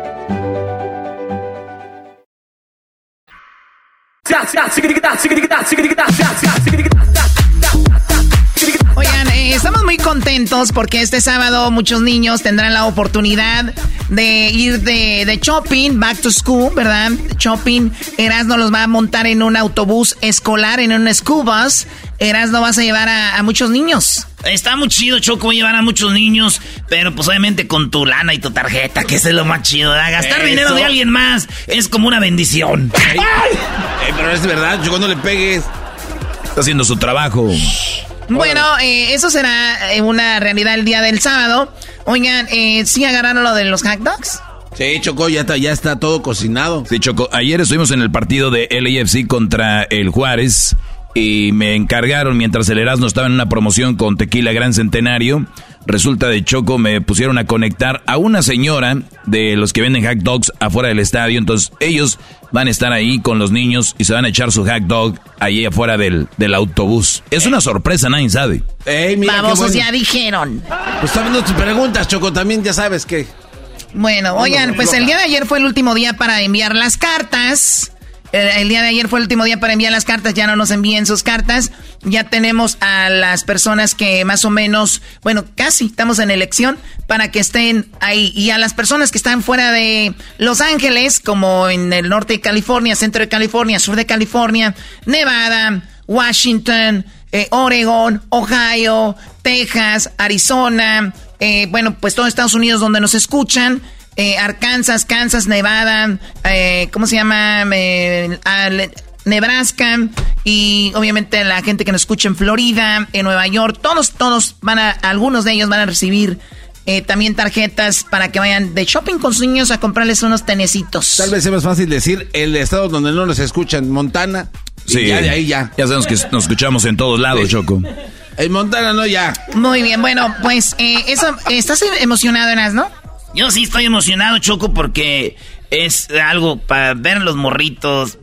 Oigan, eh, estamos muy contentos porque este sábado muchos niños tendrán la oportunidad de ir de, de shopping, back to school, ¿verdad? Shopping. Erasmo los va a montar en un autobús escolar, en un school. Erasmo vas a llevar a, a muchos niños. Está muy chido, Choco, llevar a muchos niños, pero pues obviamente con tu lana y tu tarjeta, que es lo más chido. ¿verdad? Gastar Eso. dinero de alguien más es como una bendición. Eh, pero es verdad, yo cuando le pegues. Está haciendo su trabajo. Bueno, eh, eso será eh, una realidad el día del sábado. Oigan, eh, ¿sí agarraron lo de los hot dogs? Sí, Choco, ya está, ya está todo cocinado. Sí, Choco, ayer estuvimos en el partido de LAFC contra el Juárez y me encargaron mientras el Erasmo estaba en una promoción con Tequila Gran Centenario. Resulta de Choco, me pusieron a conectar a una señora de los que venden hot dogs afuera del estadio. Entonces ellos van a estar ahí con los niños y se van a echar su hot dog ahí afuera del, del autobús. Es una sorpresa, nadie sabe. Ey, mira Vamos, bueno. ya dijeron. Pues está viendo tus preguntas, Choco, también ya sabes que... Bueno, oigan, pues el día de ayer fue el último día para enviar las cartas. Eh, El día de ayer fue el último día para enviar las cartas, ya no nos envíen sus cartas. Ya tenemos a las personas que más o menos, bueno, casi estamos en elección para que estén ahí. Y a las personas que están fuera de Los Ángeles, como en el norte de California, centro de California, sur de California, Nevada, Washington, eh, Oregon, Ohio, Texas, Arizona, eh, bueno, pues todo Estados Unidos donde nos escuchan. Eh, Arkansas, Kansas, Nevada, eh, ¿cómo se llama? Eh, al- Nebraska y obviamente la gente que nos escucha en Florida, en Nueva York, todos, todos van a, algunos de ellos van a recibir eh, también tarjetas para que vayan de shopping con sus niños a comprarles unos tenecitos. Tal vez sea más fácil decir el estado donde no nos escuchan, Montana. y Sí, ya de ahí ya. Ya sabemos que nos escuchamos en todos lados, Choco. En Montana no ya. Muy bien, bueno, pues eh, eso, ¿estás emocionado, Eras, no? Yo sí estoy emocionado, Choco, porque es algo para ver los morritos,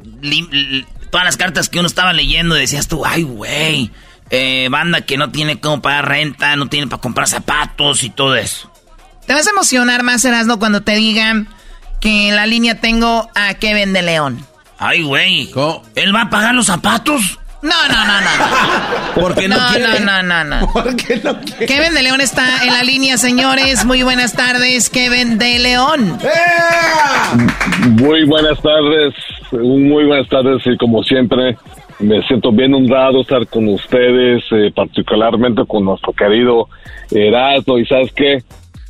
todas las cartas que uno estaba leyendo, decías tú, ay, güey, eh, banda que no tiene cómo pagar renta, no tiene para comprar zapatos y todo eso. Te vas a emocionar más, Erasno, cuando te digan que en la línea tengo a Kevin de León. Ay, güey, ¿él va a pagar los zapatos? No, no, no, no. [laughs] Porque no no, quiere. no, no, no, [laughs] no. Kevin de León está en la línea, señores. Muy buenas tardes, Kevin de León. Muy buenas tardes, muy buenas tardes y como siempre me siento bien honrado estar con ustedes, eh, particularmente con nuestro querido Erasmo y sabes qué,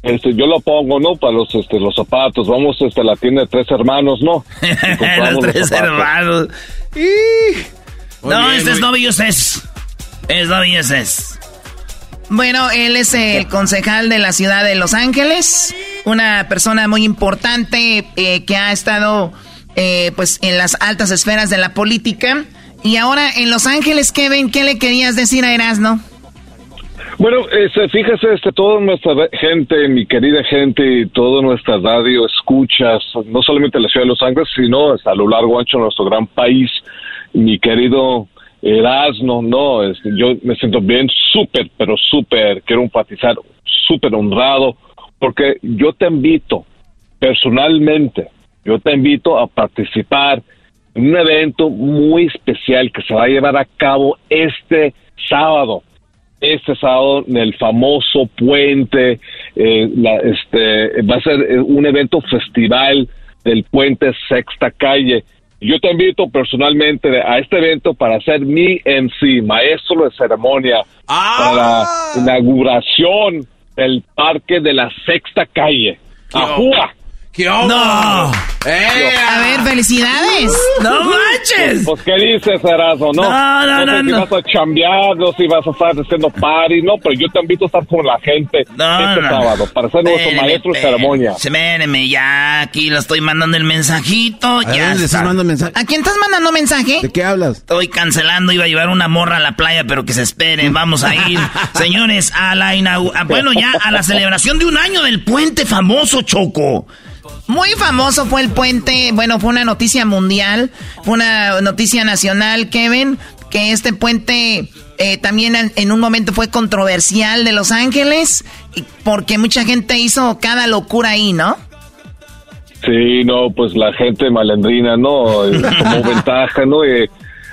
este, yo lo pongo, ¿no? Para los, este, los zapatos, vamos este, a la tienda de tres hermanos, ¿no? [laughs] Y los tres hermanos. Muy no, bien, este es novio es. Bueno, él es el concejal de la ciudad de Los Ángeles, una persona muy importante eh, que ha estado eh, pues en las altas esferas de la política. Y ahora en Los Ángeles, Kevin, ¿qué le querías decir a Erasno? Bueno, este, fíjese, este, toda nuestra gente, mi querida gente y toda nuestra radio escuchas, no solamente en la ciudad de Los Ángeles, sino hasta a lo largo ancho de nuestro gran país, mi querido Erasmo, no, este, yo me siento bien súper, pero súper, quiero enfatizar, súper honrado, porque yo te invito personalmente, yo te invito a participar en un evento muy especial que se va a llevar a cabo este sábado este sábado en el famoso puente, eh, la- este, va a ser eh, un evento festival del puente Sexta Calle. Yo te invito personalmente a este evento para ser mi MC, maestro de ceremonia, para la inauguración del parque de la Sexta Calle. ¡Ajúa! ¡No! A ver, felicidades. ¡No manches! Pues, ¿qué dices, Erasmo? No, No, no, no, sé si no. vas a chambear, no sé si vas a estar haciendo party, no, pero yo te invito a estar con la gente No, este no, sábado para ser nuestro maestro de ceremonia. Espéreme, ya aquí le estoy mandando el mensajito. ya dónde le estás está. mandando mensaje? ¿A quién estás mandando mensaje? ¿De qué hablas? Estoy cancelando, iba a llevar una morra a la playa, pero que se esperen, vamos a ir. [laughs] Señores, a la inaugu- a- bueno, ya a la celebración de un año del puente famoso, Choco. Muy famoso fue el puente, bueno, fue una noticia mundial, fue una noticia nacional, Kevin, que este puente eh, también en, un momento fue controversial de Los Ángeles, porque mucha gente hizo cada locura ahí, ¿no? Sí, no, pues la gente malendrina, ¿no? Tomó [laughs] ventaja, ¿no? Eh,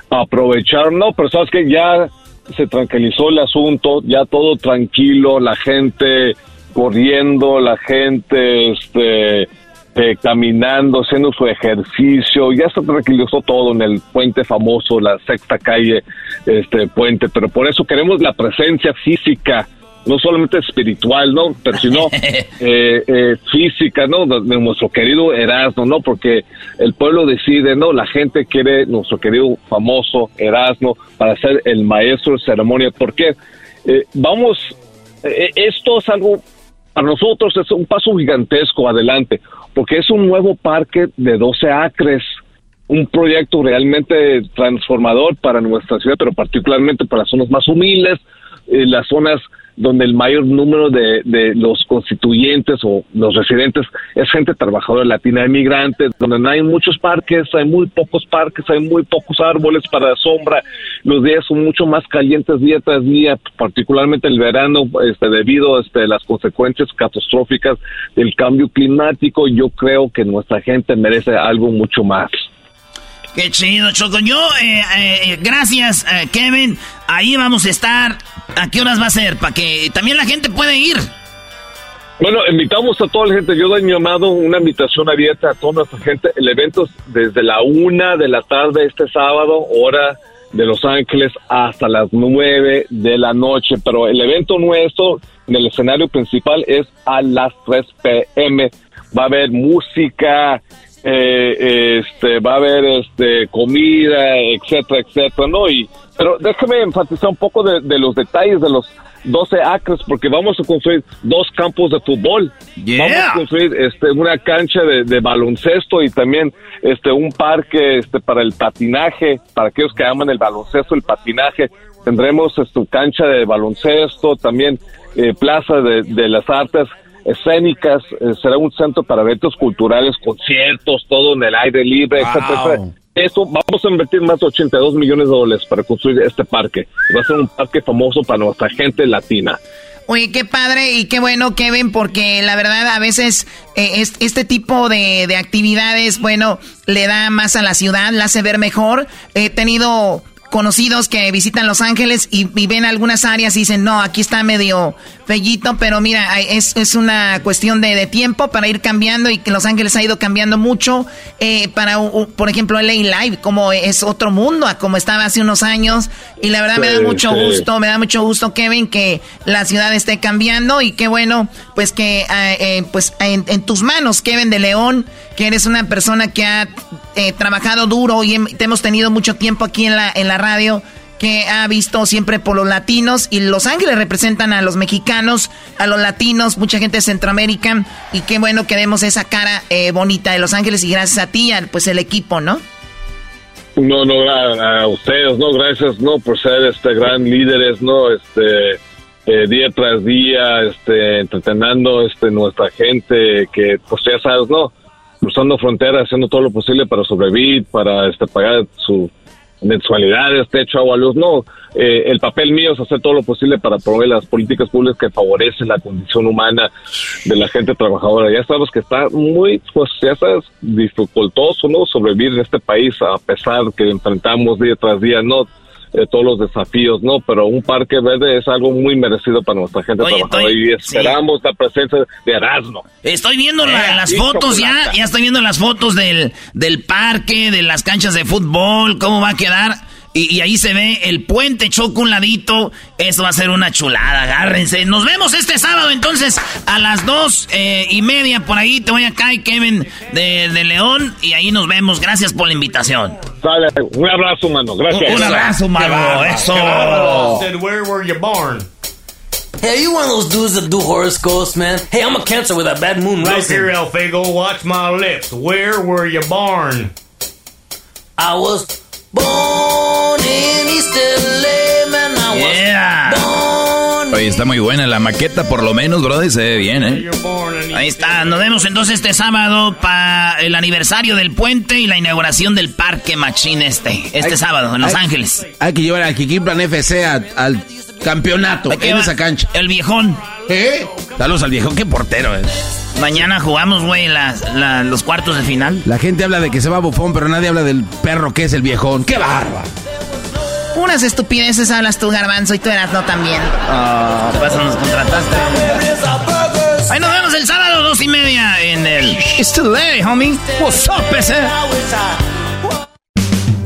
aprovecharon, no, pero sabes que ya se tranquilizó el asunto, ya todo tranquilo, la gente corriendo, la gente, este, eh, caminando, haciendo su ejercicio, ya se tranquilizó todo en el puente famoso, la sexta calle, este puente, pero por eso queremos la presencia física no solamente espiritual, ¿no? Pero sino [laughs] eh, eh, física, ¿no? De, nuestro querido Erasmo, ¿no? Porque el pueblo decide, ¿no? La gente quiere nuestro querido famoso Erasmo para ser el maestro de ceremonia. ¿Por qué? Eh, vamos, eh, esto es algo, para nosotros es un paso gigantesco adelante, porque es un nuevo parque de 12 acres, un proyecto realmente transformador para nuestra ciudad, pero particularmente para las zonas más humildes, eh, las zonas donde el mayor número de, de los constituyentes o los residentes es gente trabajadora latina, inmigrantes, donde no hay muchos parques, hay muy pocos parques, hay muy pocos árboles para sombra, los días son mucho más calientes día tras día, particularmente el verano, este, debido este, a las consecuencias catastróficas del cambio climático, yo creo que nuestra gente merece algo mucho más. Qué chido, Choco. Yo, eh, eh, gracias, eh, Kevin. Ahí vamos a estar. ¿A qué horas va a ser? Para que también la gente puede ir. Bueno, invitamos a toda la gente. Yo doy mi llamado, una invitación abierta a toda nuestra gente. El evento es desde la una de la tarde este sábado, hora de Los Ángeles, hasta las nueve de la noche. Pero el evento nuestro en el escenario principal es a las 3 p.m. Va a haber música, eh, este, va a haber este, comida, etcétera, etcétera, ¿no? Y, pero déjeme enfatizar un poco de, de los detalles de los 12 acres, porque vamos a construir dos campos de fútbol. Vamos a construir este, una cancha de, de baloncesto y también este, un parque este, para el patinaje, para aquellos que aman el baloncesto, el patinaje. Tendremos este, cancha de baloncesto, también eh, plaza de, de las artes escénicas, eh, será un centro para eventos culturales, conciertos, todo en el aire libre, Wow. etcétera, etcétera. Esto, vamos a invertir más de 82 millones de dólares para construir este parque. Va a ser un parque famoso para nuestra gente latina. Oye, qué padre y qué bueno, Kevin, porque la verdad a veces eh, es- este tipo de, de actividades, bueno, le da más a la ciudad, la hace ver mejor. He tenido conocidos que visitan Los Ángeles y, y ven algunas áreas y dicen, no, aquí está medio bellito, pero mira, es, es una cuestión de, de tiempo para ir cambiando y que Los Ángeles ha ido cambiando mucho. Eh, para, u- u- por ejemplo, LA Live, como es otro mundo a como estaba hace unos años. Y la verdad me da mucho sí. gusto, me da mucho gusto, Kevin, que la ciudad esté cambiando y qué bueno, pues que eh, eh, pues en, en tus manos, Kevin de León, que eres una persona que ha eh, trabajado duro y te hemos tenido mucho tiempo aquí en la, en la radio que ha visto siempre por los latinos y Los Ángeles representan a los mexicanos, a los latinos, mucha gente de Centroamérica y qué bueno que vemos esa cara eh, bonita de Los Ángeles y gracias a ti, al, pues el equipo, ¿no? No, no, a, a ustedes, no, gracias, no, por ser este gran líderes, no, este, eh, día tras día, este, entreteniendo, este, nuestra gente, que, pues ya sabes, no, cruzando fronteras, haciendo todo lo posible para sobrevivir, para, este, pagar su mensualidades, techo, agua, luz, no, eh, el papel mío es hacer todo lo posible para promover las políticas públicas que favorecen la condición humana de la gente trabajadora. Ya sabes que está muy, pues ya sabes, dificultoso, ¿no? Sobrevivir en este país a pesar que enfrentamos día tras día, ¿no? Eh, todos los desafíos, ¿no? Pero un parque verde es algo muy merecido para nuestra gente Oye, trabajadora estoy- y esperamos la presencia de Erasmo. Estoy viendo la- Eh, las fotos ya, ya estoy viendo las fotos del, del parque, de las canchas de fútbol, cómo va a quedar. Y, y ahí se ve el puente choco un ladito. Eso va a ser una chulada, agárrense. Nos vemos este sábado entonces a las dos eh, y media por ahí. Te voy acá y Kevin de, de León y ahí nos vemos. Gracias por la invitación. Dale, un abrazo, mano. Gracias. Un abrazo, mano. Eso. Said, where were you born? Hey, you one of those dudes that do horoscopes, man? Hey, I'm a cancer with a bad moon Look rising. here, El Fago, watch my lips. Where were you born? I was Yeah. born. Oye, está muy buena la maqueta, por lo menos, brother, se ve bien, ¿eh? Ahí está, nos vemos entonces este sábado para el aniversario del puente y la inauguración del parque Machín este, este Hay- sábado en Los hay- Ángeles. Hay que llevar al Kikiplan FC a- al campeonato en esa cancha. El viejón. ¿Eh? Saludos al viejo, qué portero, ¿eh? Mañana jugamos, güey, los cuartos de final. La gente habla de que se va bufón, pero nadie habla del perro que es el viejón. ¡Qué bárbaro! Unas estupideces hablas tú, Garbanzo, y tú eras no también. Ah, pues eso nos contrataste. Ahí nos vemos el sábado, dos y media, en el... It's today, homie. What's up, ese?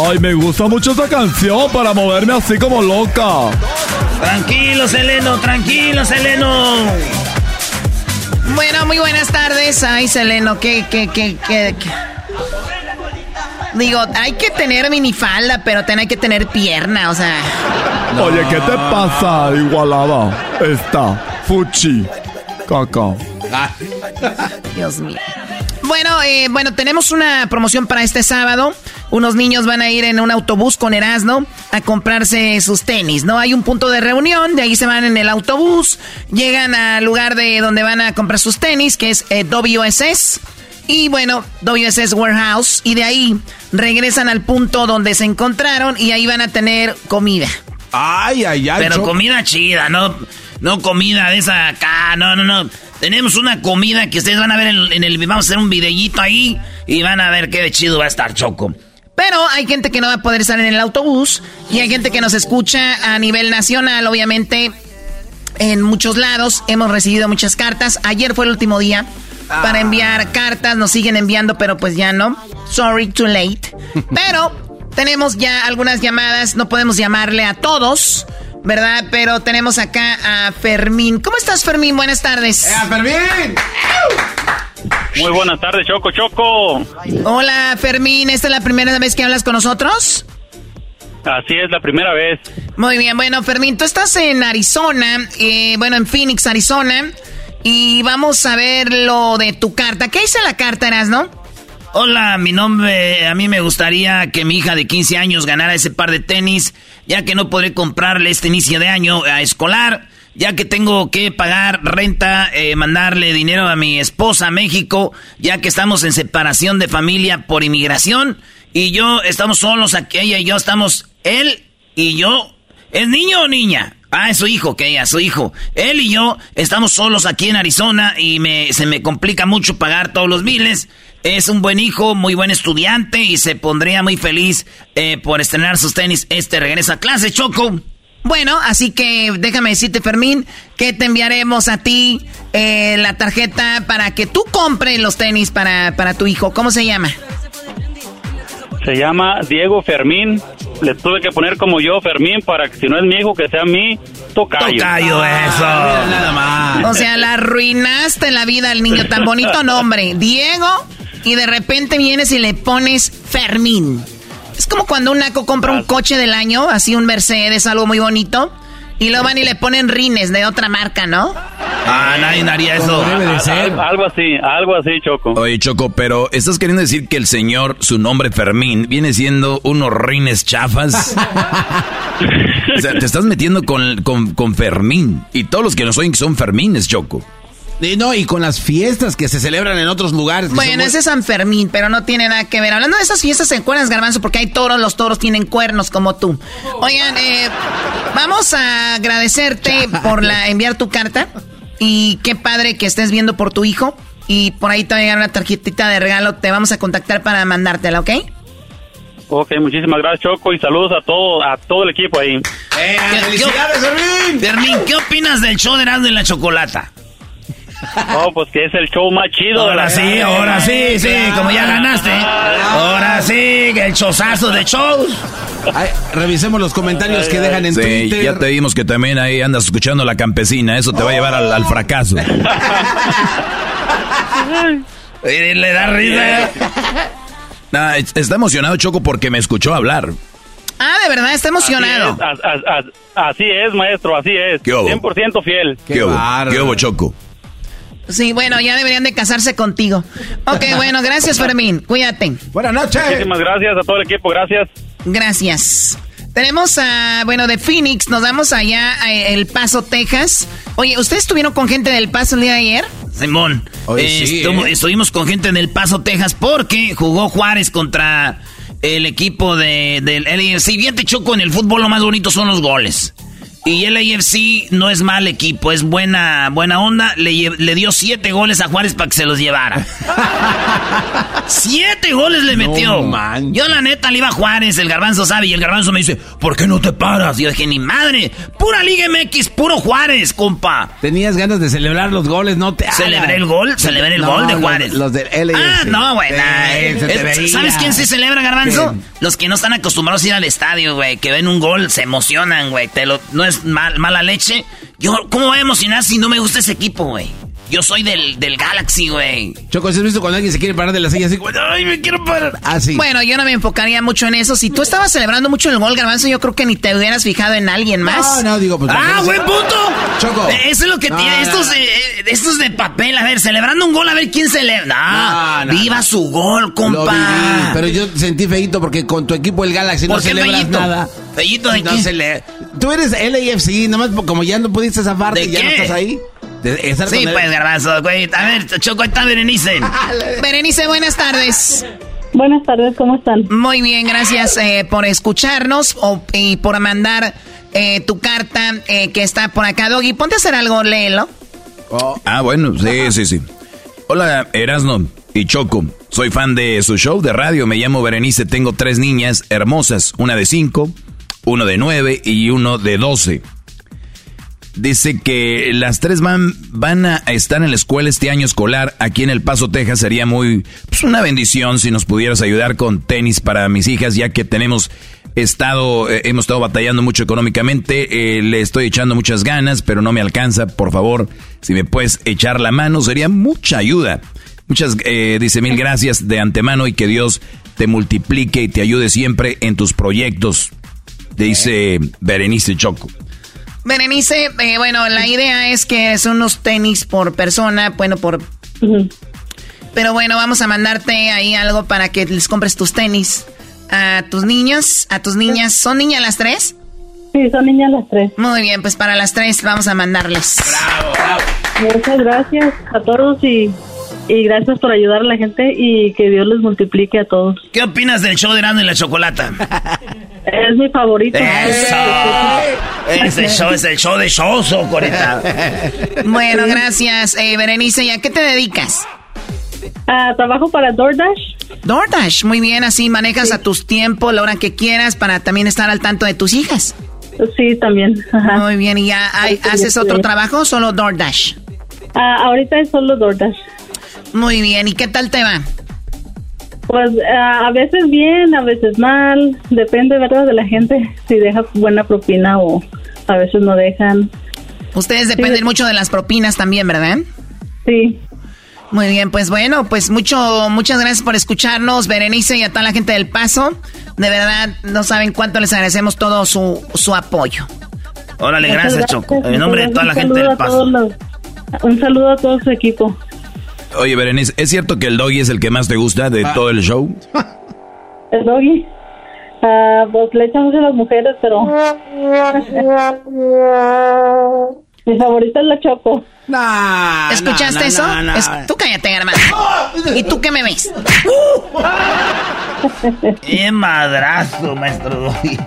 Ay, me gusta mucho esa canción para moverme así como loca. Tranquilo, Seleno, tranquilo, Seleno. Bueno, muy buenas tardes. Ay, Seleno, ¿qué, qué, qué, qué, Digo, hay que tener minifalda, pero también hay que tener pierna, o sea. Oye, ¿qué te pasa, igualada? Está Fuchi. Caca. Dios mío. Bueno, eh, bueno, tenemos una promoción para este sábado. Unos niños van a ir en un autobús con Erasmo a comprarse sus tenis, ¿no? Hay un punto de reunión, de ahí se van en el autobús, llegan al lugar de donde van a comprar sus tenis, que es eh, WSS. Y bueno, WSS Warehouse. Y de ahí regresan al punto donde se encontraron y ahí van a tener comida. Ay, ay, ay. Pero comida chida, no, no comida de esa acá, no, no, no. Tenemos una comida que ustedes van a ver en, el... Vamos a hacer un videíto ahí y van a ver qué de chido va a estar Choco. Pero hay gente que no va a poder estar en el autobús y hay gente que nos escucha a nivel nacional, obviamente, en muchos lados. Hemos recibido muchas cartas. Ayer fue el último día para enviar cartas. Nos siguen enviando, pero pues ya no. Sorry, too late. [laughs] Pero tenemos ya algunas llamadas. No podemos llamarle a todos. ¿Verdad? Pero tenemos acá a Fermín. ¿Cómo estás, Fermín? Buenas tardes. ¡Eh, Fermín! Muy buenas tardes, Choco, Choco. Hola, Fermín. ¿Esta es la primera vez que hablas con nosotros? Así es, la primera vez. Muy bien, bueno, Fermín, tú estás en Arizona, eh, bueno, en Phoenix, Arizona, y vamos a ver lo de tu carta. ¿Qué dice la carta, Eras, no? Hola, mi nombre, a mí me gustaría que mi hija de 15 años ganara ese par de tenis, ya que no podré comprarle este inicio de año a escolar, ya que tengo que pagar renta, eh, mandarle dinero a mi esposa a México, ya que estamos en separación de familia por inmigración, y yo estamos solos aquí, ella y yo estamos, él y yo, ¿es niño o niña? Ah, es su hijo, que ella, su hijo. Él y yo estamos solos aquí en Arizona y me, se me complica mucho pagar todos los miles. Es un buen hijo, muy buen estudiante y se pondría muy feliz eh, por estrenar sus tenis. Este regresa a clase, Choco. Bueno, así que déjame decirte, Fermín, que te enviaremos a ti eh, la tarjeta para que tú compres los tenis para, para tu hijo. ¿Cómo se llama? Se llama Diego Fermín. Le tuve que poner como yo, Fermín, para que si no es mi hijo, que sea mi tocayo. Tocayo, eso. nada más. [laughs] O sea, la arruinaste la vida al niño. Tan bonito nombre. Diego y de repente vienes y le pones Fermín. Es como cuando un naco compra un coche del año, así un Mercedes, algo muy bonito, y lo van y le ponen rines de otra marca, ¿no? Ah, nadie haría eso. Algo así, algo así, Choco. Oye, Choco, pero ¿estás queriendo decir que el señor, su nombre Fermín, viene siendo unos rines chafas? [laughs] o sea, te estás metiendo con, con, con Fermín. Y todos los que nos oyen son Fermines, Choco. Y no, y con las fiestas que se celebran en otros lugares. Bueno, ese es San Fermín, pero no tiene nada que ver. Hablando de esas fiestas, ¿se acuerdan, Garbanzo? Porque hay toros, los toros tienen cuernos como tú. Oigan, eh, vamos a agradecerte [laughs] por la enviar tu carta. Y qué padre que estés viendo por tu hijo. Y por ahí te va a llegar una tarjetita de regalo. Te vamos a contactar para mandártela, ¿ok? Ok, muchísimas gracias, Choco, y saludos a todo, a todo el equipo ahí. Eh, ¡Felicidades, Fermín! Fermín, ¿qué opinas del show de Erasmo y la Chocolata? Oh, pues que es el show más chido. Ahora sí, ahora sí, sí, como ya ganaste. Ahora sí, el chozazo de shows. revisemos los comentarios que dejan en Twitter. Ya te vimos que también ahí andas escuchando la campesina. Eso te va a llevar al, fracaso. [laughs] Le da risa. [laughs] está emocionado Choco porque me escuchó hablar. Ah, de verdad, está emocionado. Así es, maestro, así es. ¿Qué 100% fiel. ¿Qué, ¿Qué, ¿Qué hubo, Choco? Sí, bueno, ya deberían de casarse contigo. Ok, [laughs] bueno, gracias Fermín, cuídate. Buenas noches. Muchísimas gracias a todo el equipo, gracias. Gracias. Tenemos a, bueno, de Phoenix, nos vamos allá a El Paso, Texas. Oye, ¿ustedes estuvieron con gente del Paso el día de ayer? Simón, eh, ¿eh? estuvimos con gente en El Paso, Texas, porque jugó Juárez contra el equipo de, del LAFC. Fíjate, Choco, en el fútbol lo más bonito son los goles. Y el AFC no es mal equipo, es buena, buena onda. Le, le dio siete goles a Juárez para que se los llevara. [laughs] siete goles le metió. Yo la neta le iba a Juárez, el garbanzo sabe, y el garbanzo me dice, ¿por qué no te paras? Y yo dije, ni madre, pura Liga MX, puro Juárez, compa. Tenías ganas de celebrar los goles, no te hagas. Celebré el gol, celebré el No, gol de los- Juárez. Los, del LAFC. Ah, no, güey. Eh, veía. ¿Sabes quién se celebra, Garbanzo? ¿Quién? Los que no están acostumbrados a ir al estadio, güey. Que ven un gol, se emocionan, güey. Te lo, no es mal- mala leche. Yo, ¿cómo voy a emocionar si no me gusta ese equipo, güey? Yo soy del, del Galaxy, güey. Choco, ¿has visto cuando alguien se quiere parar de la silla así? ¡Ay, me quiero parar! Así. Bueno, yo no me enfocaría mucho en eso. Si tú estabas celebrando mucho el gol, Garbanzo, yo creo que ni te hubieras fijado en alguien más. No, no, digo, pues... ¡Ah, buen punto! Choco. Eh, Eso es lo que No, tiene. no, estos, no. eh, estos de papel, a ver, celebrando un gol, a ver quién celebra. No, No, no, viva su gol, Lo compa. viví, pero yo sentí feíto porque con tu equipo el Galaxy no ¿Por qué celebras feíto? nada. ¿Feíto de no qué? cele- Tú eres LAFC, nomás como ya no pudiste zafarte ¿De y ya qué? no estás ahí. Sí, pues, garbanzo, güey. A ver, Choco, ahí está Berenice. [laughs] Berenice, buenas tardes. Buenas tardes, ¿cómo están? Muy bien, gracias eh, por escucharnos o- y por mandar eh, tu carta eh, que está por acá. Doggy, ponte a hacer algo, léelo. Ah, bueno, sí, sí, sí. Hola, Erasno y Choco. Soy fan de su show de radio. Me llamo Berenice. Tengo tres niñas hermosas. Una de cinco, uno de nueve y uno de doce. Dice que las tres van, van a estar en la escuela este año escolar aquí en El Paso, Texas. Sería muy, pues una bendición si nos pudieras ayudar con tenis para mis hijas, ya que tenemos estado, eh, hemos estado batallando mucho económicamente. Eh, le estoy echando muchas ganas, pero no me alcanza. Por favor, si me puedes echar la mano, sería mucha ayuda. Muchas, eh, dice mil gracias de antemano y que Dios te multiplique y te ayude siempre en tus proyectos. Dice Berenice Choco. Berenice, eh, bueno, la idea es que son unos tenis por persona, bueno, por... Pero bueno, vamos a mandarte ahí algo para que les compres tus tenis a tus niños, a tus niñas. ¿Son niñas las tres? Sí, son niñas las tres. Muy bien, pues para las tres vamos a mandarles. Muchas gracias a todos y, y gracias por ayudar a la gente y que Dios les multiplique a todos. ¿Qué opinas del show de Erasmo y la Chocolata? Es mi favorito. Eso. Ese show es el show de shows, Coreta. Bueno, gracias, eh, Berenice. ¿Y a qué te dedicas? Ah, trabajo para DoorDash. DoorDash, muy bien, así manejas a tus tiempos, la hora que quieras, para también estar al tanto de tus hijas. Sí, también. Muy bien, ¿y ya hay- haces otro trabajo o solo DoorDash? Ah, ahorita es solo DoorDash. Muy bien, ¿y qué tal te va? Pues ah, a veces bien, a veces mal. Depende, ¿verdad? De la gente. Si deja buena propina o a veces no dejan. Ustedes dependen mucho de las propinas también, ¿verdad? Sí. Muy bien, pues bueno, pues mucho, muchas gracias por escucharnos, Berenice y a toda la gente del Paso. De verdad, no saben cuánto les agradecemos todo su, su apoyo. Órale, Muchas gracias, Choco. En nombre de toda la gente del paso. los- un saludo a todo su equipo. Oye, Berenice, ¿es cierto que el doggy es el que más te gusta de todo el show? [laughs] El doggy. Ah, pues le echan mucho a las mujeres, pero. [laughs] Mi favorita es la Choco. ¿Escuchaste no, no, eso? no. Es- tú cállate, hermano. [laughs] ¿Y tú qué me ves? ¡Qué madrazo, maestro Doggy!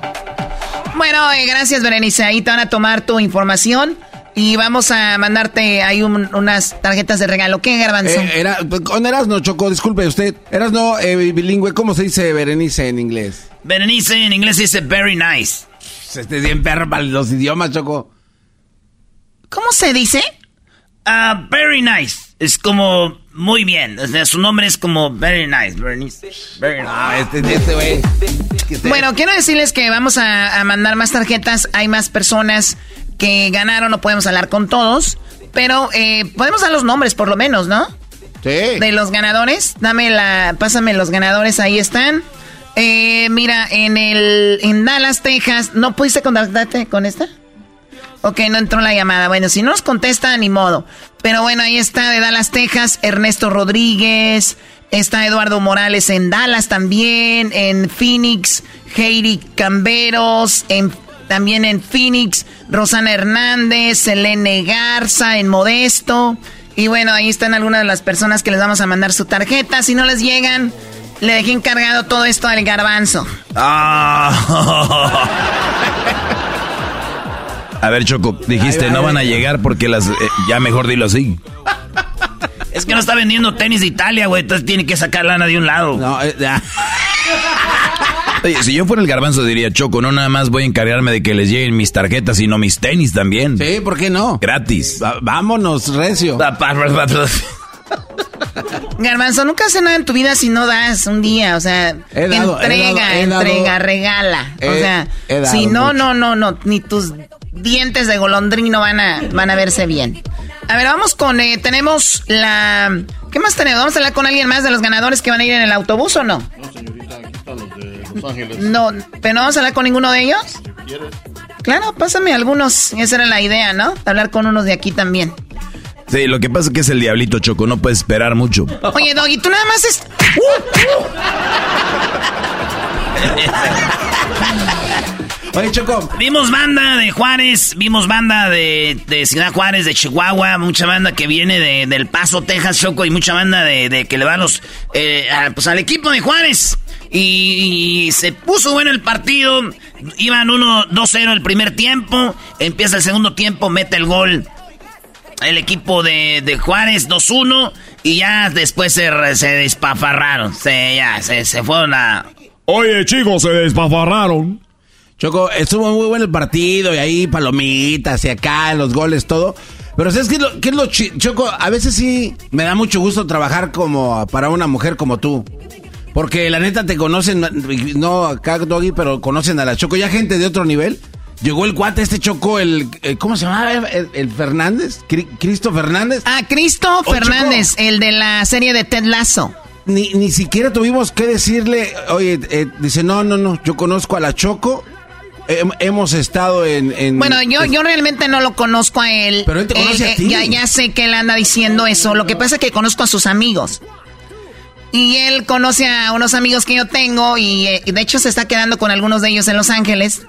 Bueno, eh, gracias, Berenice. Ahí te van a tomar tu información y vamos a mandarte ahí un- unas tarjetas de regalo. ¿Qué, Garbanzo? Eh, era, con Erasno, Choco, disculpe usted. Erasno, eh, bilingüe, ¿cómo se dice Berenice en inglés? Berenice en inglés dice very nice. Este es bien perro para los idiomas, Choco. ¿Cómo se dice? Ah, very nice. Es como muy bien. O sea, su nombre es como very nice. Berenice. Very nice. Ah, este, este güey. Bueno, quiero decirles que vamos a, a mandar más tarjetas. Hay más personas que ganaron. No podemos hablar con todos. Pero eh, podemos dar los nombres, por lo menos, ¿no? Sí. De los ganadores. Dame la. Pásame los ganadores. Ahí están. Eh, mira, en el. En Dallas, Texas. ¿No pudiste contactarte con esta? Ok, no entró la llamada. Bueno, si no nos contesta, ni modo. Pero bueno, ahí está de Dallas, Texas, Ernesto Rodríguez. Está Eduardo Morales en Dallas también. En Phoenix, Heidi Camberos. En, también en Phoenix, Rosana Hernández, Selene Garza en Modesto. Y bueno, ahí están algunas de las personas que les vamos a mandar su tarjeta. Si no les llegan, le dejé encargado todo esto al garbanzo. Ah. A ver, Choco, dijiste no van a llegar porque las... eh, ya mejor dilo así. Es que no está vendiendo tenis de Italia, güey. Entonces tiene que sacar lana de un lado. No, eh, ya. Oye, si yo fuera el garbanzo diría, Choco, no nada más voy a encargarme de que les lleguen mis tarjetas, sino mis tenis también. Sí, ¿por qué no? Gratis. Va- vámonos, recio. Garbanzo, nunca hace nada en tu vida si no das un día, o sea, He dado, he entrega, dado, he dado. entrega, regala. o sea, si no, mucho. no, no, no, ni tus dientes de golondrino van a, van a verse bien. A ver, vamos con, eh, tenemos la... ¿Qué más tenemos? ¿Vamos a hablar con alguien más de los ganadores que van a ir en el autobús o no? No, pero no vamos a hablar con ninguno de ellos. Claro, pásame algunos. Esa era la idea, ¿no? Hablar con unos de aquí también. Sí, lo que pasa es que es el diablito, Choco, no puedes esperar mucho. Oye, Doggy, tú nada más es... [laughs] Oye, Choco. Vimos banda de Juárez, vimos banda de, de Ciudad Juárez, de Chihuahua, mucha banda que viene de, del Paso, Texas, Choco, y mucha banda de, de que le va a los, eh, a- pues al equipo de Juárez. Y, y se puso bueno el partido, iban 1-2-0 el primer tiempo, empieza el segundo tiempo, mete el gol el equipo de, de Juárez 2-1 y ya después se, se despafarraron, se, ya, se, se fueron a... Oye, chicos, se despafarraron. Choco, estuvo muy bueno el partido y ahí palomitas y acá los goles, todo. Pero ¿sabes qué es lo, qué es lo chi- Choco? A veces sí me da mucho gusto trabajar como para una mujer como tú. Porque la neta te conocen, no acá Doggy, pero conocen a la Choco. Ya gente de otro nivel. Llegó el cuate este Choco, el, el- ¿cómo se llama? El, el Fernández, Cri- Cristo Fernández. Ah, Cristo Oh, Fernández, Choco. el de la serie de Ted Lasso. Ni, ni siquiera tuvimos que decirle, oye, eh, dice, no, no, no, yo conozco a la Choco. Hem- hemos estado en... en- Bueno, yo, yo realmente no lo conozco a él. Pero él te conoce a ti. Ya, ya sé que él anda diciendo eso. Lo que pasa es que conozco a sus amigos. Y él conoce a unos amigos que yo tengo y, eh, y de hecho se está quedando con algunos de ellos en Los Ángeles.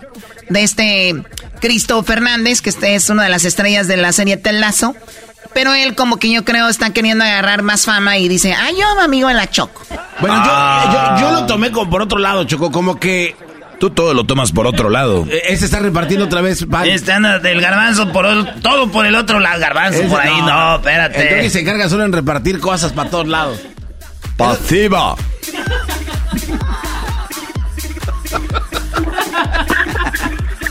De este Cristo Fernández, que este es una de las estrellas de la serie Tel Lazo. Pero él como que yo creo está queriendo agarrar más fama y dice, ah, yo amigo de la Choco. Bueno, yo, yo, yo lo tomé como por otro lado, Choco, como que... Tú todo lo tomas por otro lado. eh, Ese está repartiendo otra vez pan. Este anda del garbanzo por el- todo por el otro lado, garbanzo Ese- por ahí, no, espérate. El Doggy se encarga solo en repartir cosas para todos lados. Pasiva. [laughs]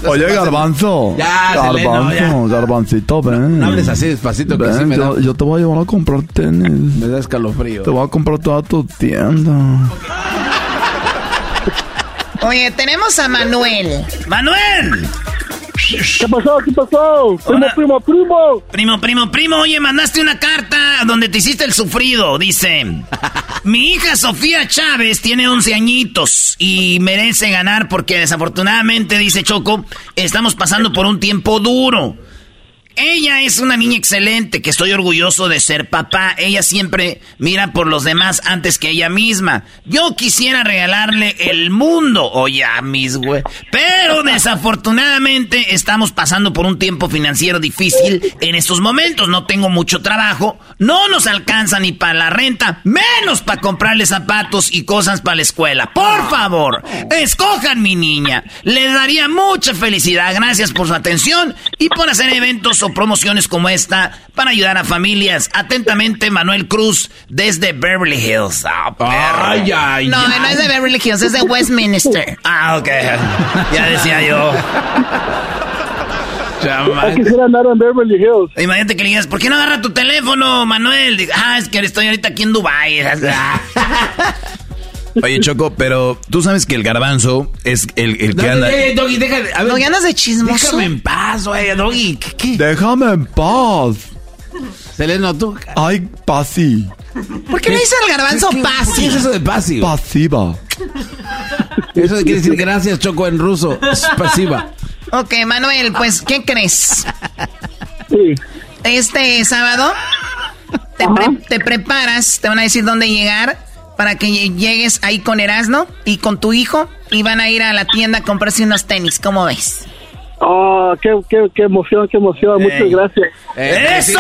Oye, garbanzo. Ya, garbanzo, garbancito, ven. No hables así despacito que Ven, sí me da... yo, yo te voy a llevar a comprar tenis. Me da escalofrío. Te voy a comprar toda tu tienda. Oye, tenemos a Manuel. ¡Manuel! ¿Qué pasó? ¿Qué pasó? Primo, primo, primo. Primo, primo, primo, oye, mandaste una carta donde te hiciste el sufrido. Dice, mi hija Sofía Chávez tiene 11 añitos y merece ganar porque desafortunadamente, dice Choco, estamos pasando por un tiempo duro. Ella es una niña excelente, que estoy orgulloso de ser papá. Ella siempre mira por los demás antes que ella misma. Yo quisiera regalarle el mundo, oye, a mis güey. Pero desafortunadamente estamos pasando por un tiempo financiero difícil en estos momentos. No tengo mucho trabajo, no nos alcanza ni para la renta, menos para comprarle zapatos y cosas para la escuela. Por favor, escojan mi niña. Le daría mucha felicidad. Gracias por su atención y por hacer eventos o promociones como esta para ayudar a familias. Atentamente, Manuel Cruz desde Beverly Hills. Ah, perro. Ay, ay, No, ay. no es de Beverly Hills, es de Westminster. [laughs] Ah, ok. Ya decía yo. Hay que andar en Beverly Hills. Imagínate que le digas, ¿por qué no agarra tu teléfono, Manuel? Diga, Ah, es que estoy ahorita aquí en Dubai. [laughs] [laughs] Oye, Choco, pero tú sabes que el garbanzo es el, el que Doggy, anda... eh, Doggy, déjame... A ver, ¿No andas de chismoso? déjame en paz, güey, Doggy. ¿Qué, qué? Déjame en paz. Seleno, tú... Ay, pasi. ¿Por qué le dice al garbanzo ¿Qué- pasi? ¿Qué es eso de pasi? Pasiva. Eso quiere decir gracias, Choco, en ruso. Es pasiva. Ok, Manuel, pues, ¿qué crees? Sí. Este sábado te, pre- te preparas, te van a decir dónde llegar para que lle- llegues ahí con Erasno y con tu hijo y van a ir a la tienda a comprarse unos tenis. ¿Cómo ves? Oh, qué, qué, qué emoción, qué emoción. Muchas gracias. Eh, ¡Eso!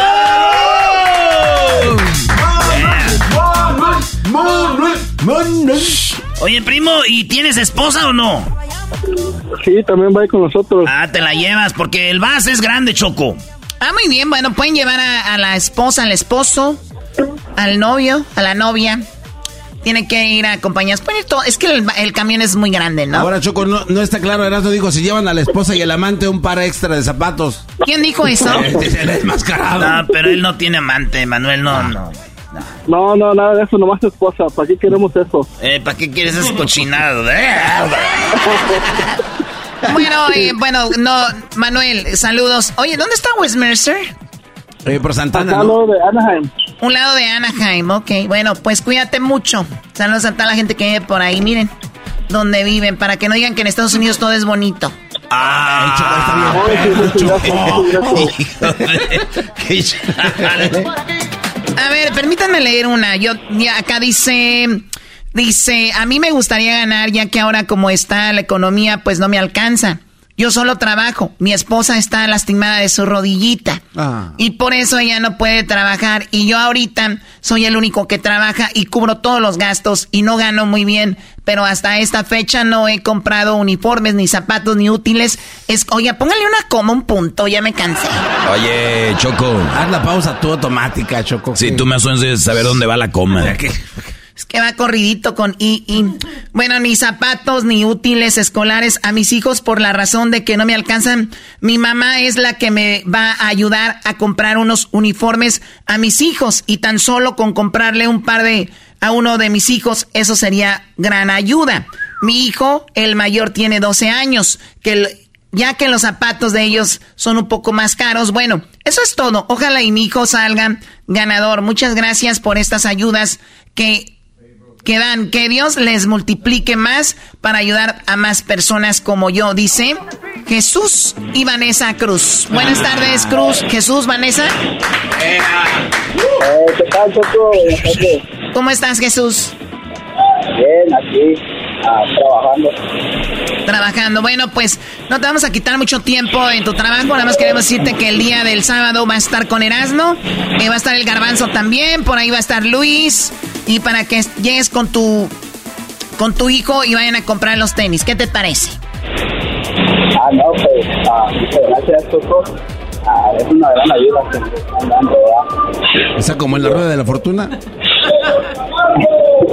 Manuel, Oye, primo, ¿y tienes esposa o no? Sí, también va ahí con nosotros. Ah, te la llevas, porque el vas es grande, Choco. Ah, muy bien, bueno, pueden llevar a, a la esposa, al esposo, al novio, a la novia. Tiene que ir. Pues, todo- es que el, el camión es muy grande, ¿no? Ahora, Choco, no, no está claro, Erasmo dijo, si llevan a la esposa y el amante un par extra de zapatos. ¿Quién dijo eso? [laughs] El desmascarado. No, pero él no tiene amante, Manuel, no, no. No, no, nada de eso, nomás tu esposa. ¿Para qué queremos eso? Eh, ¿Para qué quieres ese cochinado? [laughs] Bueno, eh, bueno, no, Manuel, saludos. Oye, ¿dónde está Westminster? Eh, por Santana, Acá ¿no? de Anaheim. Un lado de Anaheim, ok. Bueno, pues cuídate mucho. Saludos a toda la gente que vive por ahí, miren, donde viven, para que no digan que en Estados Unidos todo es bonito. Ah, A ver, permítanme leer una. Yo ya acá dice dice, "A mí me gustaría ganar ya que ahora como está la economía pues no me alcanza. Yo solo trabajo. Mi esposa está lastimada de su rodillita. Y por eso ella no puede trabajar. Y yo ahorita soy el único que trabaja y cubro todos los gastos y no gano muy bien. Pero hasta esta fecha no he comprado uniformes, ni zapatos, ni útiles. Es, oye, póngale una coma, un punto, ya me cansé. Oye, Choco. Haz la pausa tú automática, Choco. Sí, tú me haces saber dónde va la coma. [laughs] Es que va corridito con I, I. Bueno, ni zapatos ni útiles escolares a mis hijos por la razón de que no me alcanzan. Mi mamá es la que me va a ayudar a comprar unos uniformes a mis hijos y tan solo con comprarle un par de a uno de mis hijos, eso sería gran ayuda. Mi hijo, el mayor, tiene 12 años, que ya que los zapatos de ellos son un poco más caros. Bueno, eso es todo. Ojalá y mi hijo salga ganador. Muchas gracias por estas ayudas que que dan. Que Dios les multiplique más para ayudar a más personas como yo, dice Jesús y Vanessa Cruz. Buenas tardes, Cruz. Jesús, Vanessa. ¿Qué tal, Choco? ¿Cómo estás, Jesús? Bien, aquí, ah, trabajando. Trabajando. Bueno, pues no te vamos a quitar mucho tiempo en tu trabajo. Nada más queremos decirte que el día del sábado va a estar con Erasmo. eh, va a estar el Garbanzo también. Por ahí va a estar Luis. Y para que llegues con tu, con tu hijo y vayan a comprar los tenis. ¿Qué te parece? Ah, no, pues, ah, muchas gracias, Choco. Ah, es una gran ayuda que me están dando, ¿verdad? Esa como en la rueda de la fortuna.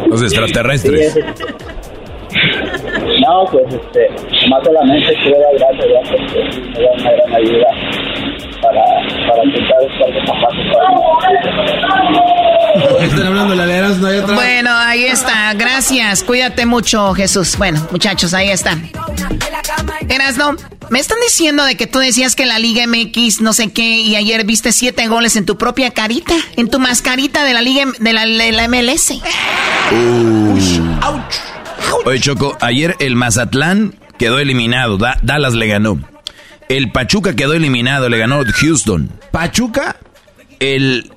Los extraterrestres. Sí, es- No, pues, este, más solamente quiero dar gracias, ya, porque da una gran ayuda para, para intentar estar de zapatos Están hablando ahí atrás. Bueno, ahí está. Gracias. Cuídate mucho, Jesús. Bueno, muchachos, ahí está. Erasno, me están diciendo de que tú decías que la Liga MX no sé qué y ayer viste siete goles en tu propia carita, en tu mascarita de la Liga de la, de la MLS. Oye, Choco, ayer el Mazatlán quedó eliminado. Da- Dallas le ganó. El Pachuca quedó eliminado, le ganó Houston. ¿Pachuca? El,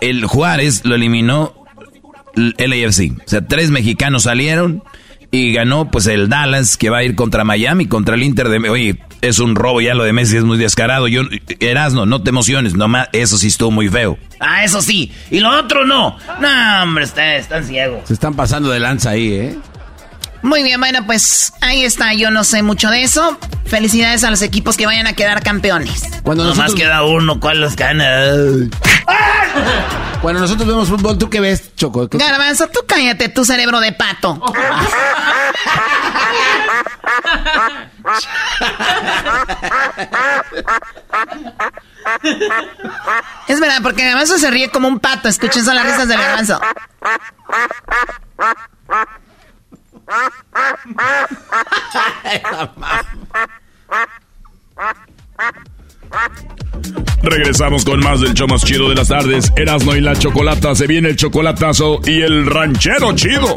el Juárez lo eliminó el LAFC. O sea, tres mexicanos salieron y ganó pues el Dallas que va a ir contra Miami, contra el Inter de... Oye, es un robo ya lo de Messi, es muy descarado. Yo, Erasno, no te emociones, nomás eso sí estuvo muy feo. Ah, eso sí. Y lo otro no. No, hombre, está- están ciegos. Se están pasando de lanza ahí, ¿eh? Muy bien, bueno, pues ahí está. Yo no sé mucho de eso. Felicidades a los equipos que vayan a quedar campeones. Cuando Nomás nosotros, queda uno, ¿cuál los gana? [laughs] cuando nosotros vemos fútbol, ¿tú qué ves, Choco? ¿Qué- Garbanzo, tú cállate, tu cerebro de pato. Es verdad, porque Garbanzo se ríe como un pato. Escuchen son las risas de Garbanzo. Regresamos con más del show más chido de las tardes. Erasno y la chocolata. Se viene el chocolatazo y el ranchero chido.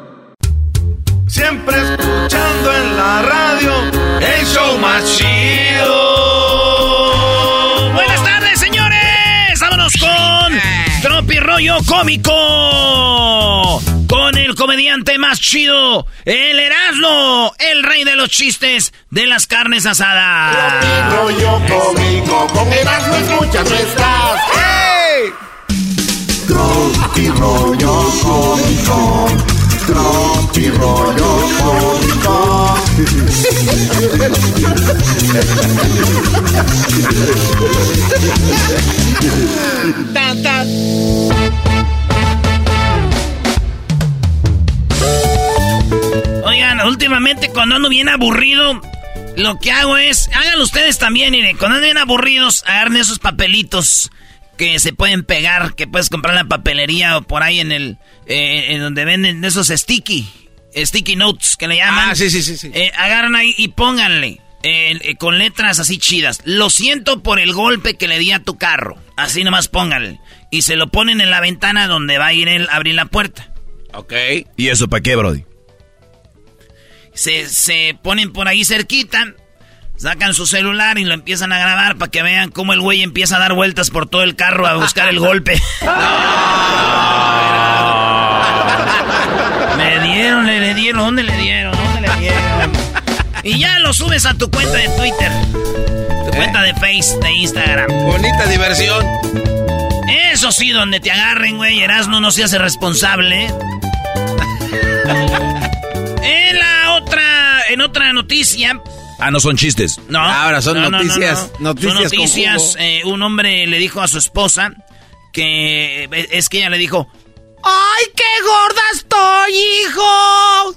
Siempre escuchando en la radio el show más chido. Buenas tardes, señores. Vámonos con Tropi Rollo Cómico. Con el comediante más chido, el Erasmo, el rey de los chistes de las carnes asadas. Tropi rollo cómico, con Erasmo escuchas no estás. ¡Hey! Tropi rollo cómico, tropi rollo cómico. Oigan, últimamente cuando ando bien aburrido, lo que hago es, háganlo ustedes también, miren, cuando ando bien aburridos, agarren esos papelitos que se pueden pegar, que puedes comprar en la papelería o por ahí en el, eh, en donde venden esos sticky, sticky notes que le llaman. Ah, sí, sí, sí, sí. Eh, agarran ahí y pónganle eh, eh, con letras así chidas. Lo siento por el golpe que le di a tu carro. Así nomás pónganle. Y se lo ponen en la ventana donde va a ir él a abrir la puerta. Ok. ¿Y eso para qué, Brody? Se, se ponen por ahí cerquita, sacan su celular y lo empiezan a grabar para que vean cómo el güey empieza a dar vueltas por todo el carro a buscar el [laughs] golpe. me dieron, ¿dónde le dieron? ¿Dónde le dieron? [laughs] Y ya lo subes a tu cuenta de Twitter, tu cuenta de Face, de Instagram. Bonita diversión. Eso sí, donde te agarren, güey, Erasmo no se hace responsable. [laughs] en la otra, en otra noticia, Ah, no son chistes. no. Ahora son no, no, no, noticias, no. noticias Son noticias. eh, un hombre le dijo a su esposa que eh, es que ella le dijo, ¡ay, qué gorda estoy, hijo!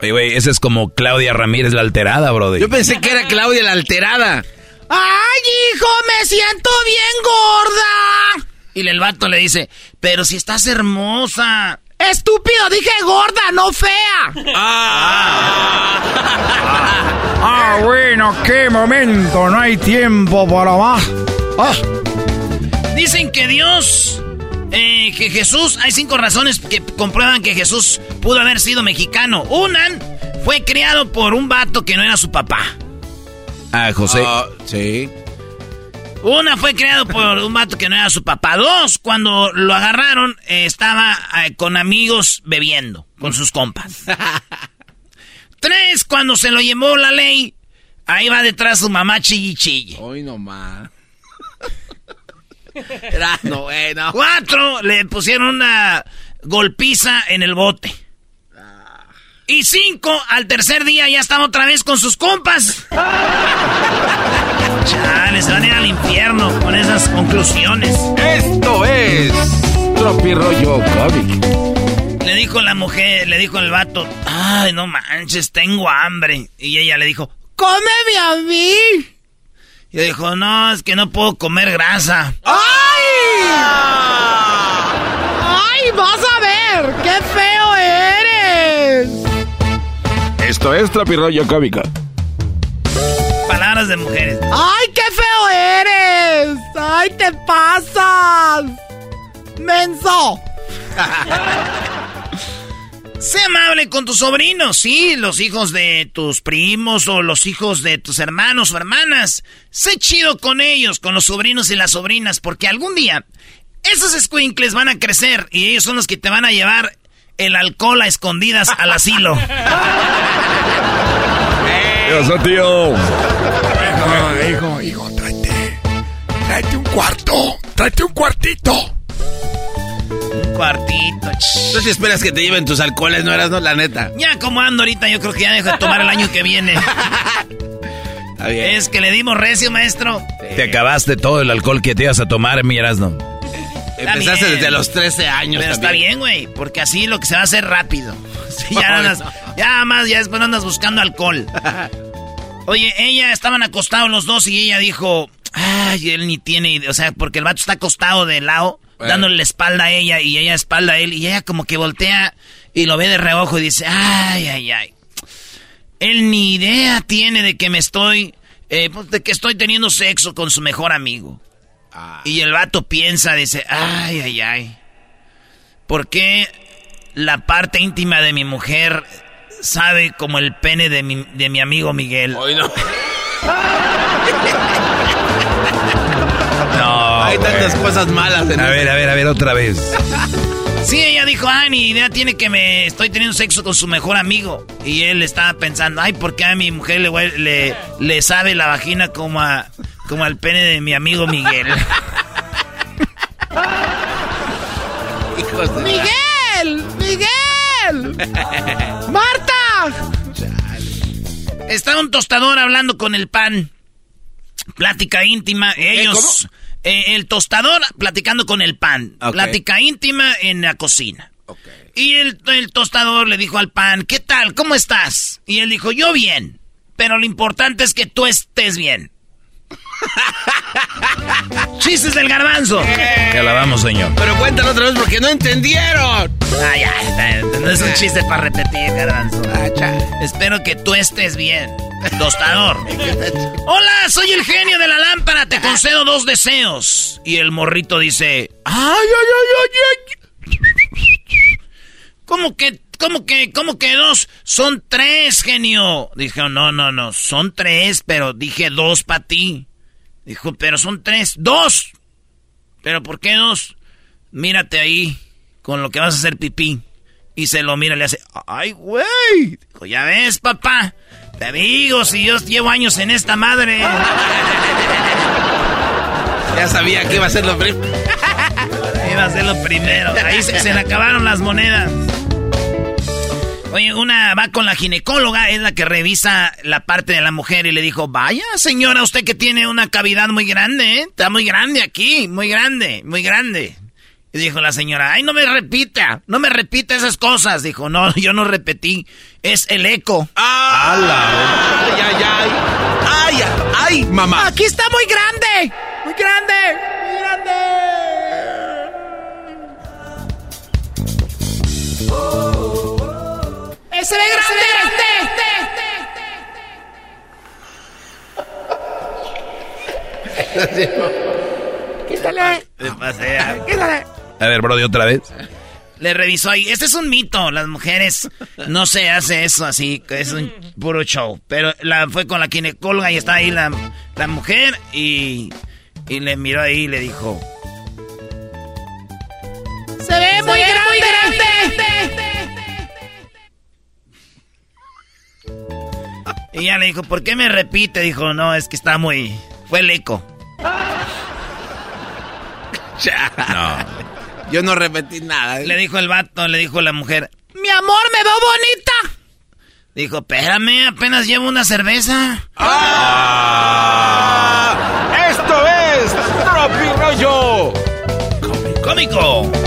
Oye, güey, esa es como Claudia Ramírez la alterada, Brody. Yo pensé que era Claudia la alterada. ¡Ay, hijo, me siento bien gorda! Y el vato le dice, pero si estás hermosa. Estúpido, dije gorda, no fea. Ah, bueno, qué momento, no hay tiempo para más. Ah, Dicen que Dios, eh, que Jesús, hay cinco razones que comprueban que Jesús pudo haber sido mexicano. Una, fue criado por un vato que no era su papá. Ah, José. sí. Una fue criado por un vato que no era su papá. Dos, cuando lo agarraron, eh, estaba eh, con amigos bebiendo, con sus compas. [laughs] Tres, cuando se lo llevó la ley, ahí va detrás su mamá chille chille. Hoy nomás. Era, no, bueno. Cuatro, le pusieron una golpiza en el bote. Y cinco, al tercer día ya estaba otra vez con sus compas. [laughs] Chale, se van a ir al infierno con esas conclusiones. Esto es Tropi Rollo Comic. Le dijo la mujer, le dijo el vato, ay, no manches, tengo hambre. Y ella le dijo, cómeme a mí. Y dijo, no, es que no puedo comer grasa. ¡Ay! ¡Ay, vas a ver! ¡Qué feo eres! esto es Tropi Rollo Cómico. Palabras de mujeres. ¡Ay, qué feo eres! ¡Ay, te pasas! ¡Menso! [laughs] Sé amable con tus sobrinos, sí, los hijos de tus primos o los hijos de tus hermanos o hermanas. Sé chido con ellos, con los sobrinos y las sobrinas, porque algún día esos squinkles van a crecer y ellos son los que te van a llevar el alcohol a escondidas al asilo. [laughs] Eso, tío. Hijo, hijo, hijo, tráete. Tráete un cuarto. Tráete un cuartito. Un cuartito. ¿Tú sí esperas que te lleven tus alcoholes, no eras, no? La neta. Ya como ando ahorita, yo creo que ya dejo de tomar el año que viene. [laughs] Está bien. Es que le dimos recio, maestro. Te acabaste todo el alcohol que te ibas a tomar, mi Erasmo. Empezaste bien. desde los 13 años Pero está bien, güey, porque así lo que se va a hacer rápido. [laughs] Sí, ya, andas- no. ya más, ya después andas buscando alcohol. [laughs] Oye, ella estaban acostados los dos y ella dijo, ay, él ni tiene, idea", o sea, porque el vato está acostado de lado. Dándole la espalda a ella y ella espalda a él y ella como que voltea y lo ve de reojo y dice, ay, ay, ay. Él ni idea tiene de que me estoy, eh, pues, de que estoy teniendo sexo con su mejor amigo. Y el vato piensa, dice, ay, ay, ay. ¿Por qué la parte íntima de mi mujer sabe como el pene de mi, de mi amigo Miguel? Hoy no. [laughs] Hay tantas cosas malas. En a ver, a ver, a ver, otra vez. [laughs] Sí, ella dijo, ah, ni idea tiene que me estoy teniendo sexo con su mejor amigo. Y él estaba pensando, ay, ¿por qué a mi mujer le, le sabe la vagina como, a, como al pene de mi amigo Miguel? [laughs] ¡Miguel! ¡Miguel! ¡Marta! Está un tostador hablando con el pan. Plática íntima. Ellos. Eh, el tostador platicando con el pan. Plática íntima en la cocina. Y el, el tostador le dijo al pan, ¿qué tal? ¿Cómo estás? Y él dijo, yo bien. Pero lo importante es que tú estés bien. [laughs] Chistes del garbanzo. Te alabamos, señor. Pero cuéntalo otra vez porque no entendieron. Ay, ay, no es un chiste para repetir, garbanzo. Espero que tú estés bien. Tostador. [laughs] Hola, soy el genio de la lámpara, te concedo dos deseos. Y el morrito dice, ay, ay, ay, ay, ay. ¿Cómo que, cómo que, cómo que dos? Son tres, genio. Dijo, no, no, no, son tres, pero dije dos para ti. Dijo, pero son tres. ¡Dos! ¿Pero por qué dos? Mírate ahí con lo que vas a hacer pipí. Y se lo mira y le hace, ¡ay, güey! Dijo, ya ves, papá. Te digo, si yo llevo años en esta madre. [laughs] Ya sabía que iba a ser lo primero. [laughs] Iba a ser lo primero. Ahí se, se le acabaron las monedas. Oye, una va con la ginecóloga, es la que revisa la parte de la mujer y le dijo, vaya señora, usted que tiene una cavidad muy grande, ¿eh? Está muy grande aquí, muy grande, muy grande. Y dijo la señora, ay, no me repita, no me repita esas cosas. Dijo, no, [laughs] yo no repetí, es el eco. ¡Ay, ay, ay! ¡Ay, ay, mamá! Aquí está. Muy grande. ¡Ese ve grande! Quítale. Le pasea. Quítale. A ver, Brody, otra vez. Le revisó ahí. Este es un mito. Las mujeres no se hace eso así. Es un puro show. Pero la fue con la ginecóloga y está ahí la, la mujer y, y le miró ahí y le dijo. Y ella le dijo, ¿por qué me repite? Dijo, no, es que está muy... Fue el eco. [laughs] No. Yo no repetí nada. Le dijo el vato, le dijo la mujer. Mi amor, me veo bonita. Dijo, espérame, apenas llevo una cerveza. Esto es Tropi Rollo. ¡Cómico!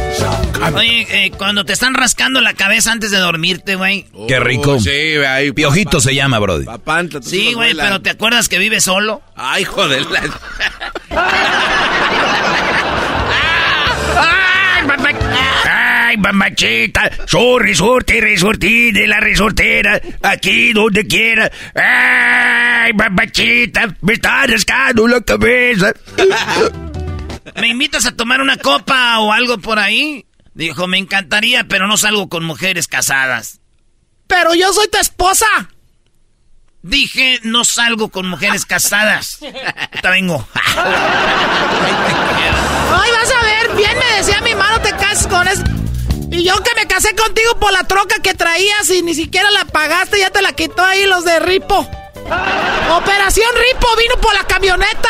Oye, eh, cuando te están rascando la cabeza antes de dormirte, güey. Qué rico. Oh, sí, ahí. Piojito se llama, Brody. Papanta, tus Sí, güey, pero ¿te acuerdas que vives solo? Ay, joder. la- ¡Ay, mamá! ¡Ay, mamachita! Soy resorte, resorte de la resortera, aquí donde quiera. ¡Ay, mamachita! Me está rascando la cabeza. [laughs] ¿Me invitas a tomar una copa o algo por ahí? Dijo, me encantaría, pero no salgo con mujeres casadas. Pero yo soy tu esposa. Dije, no salgo con mujeres casadas. [laughs] Ahorita vengo. [laughs] Ay, vas a ver, bien me decía mi mano, te cases con eso. Y yo que me casé contigo por la troca que traías y ni siquiera la pagaste, ya te la quitó ahí los de Ripo. [laughs] Operación Ripo vino por la camioneta.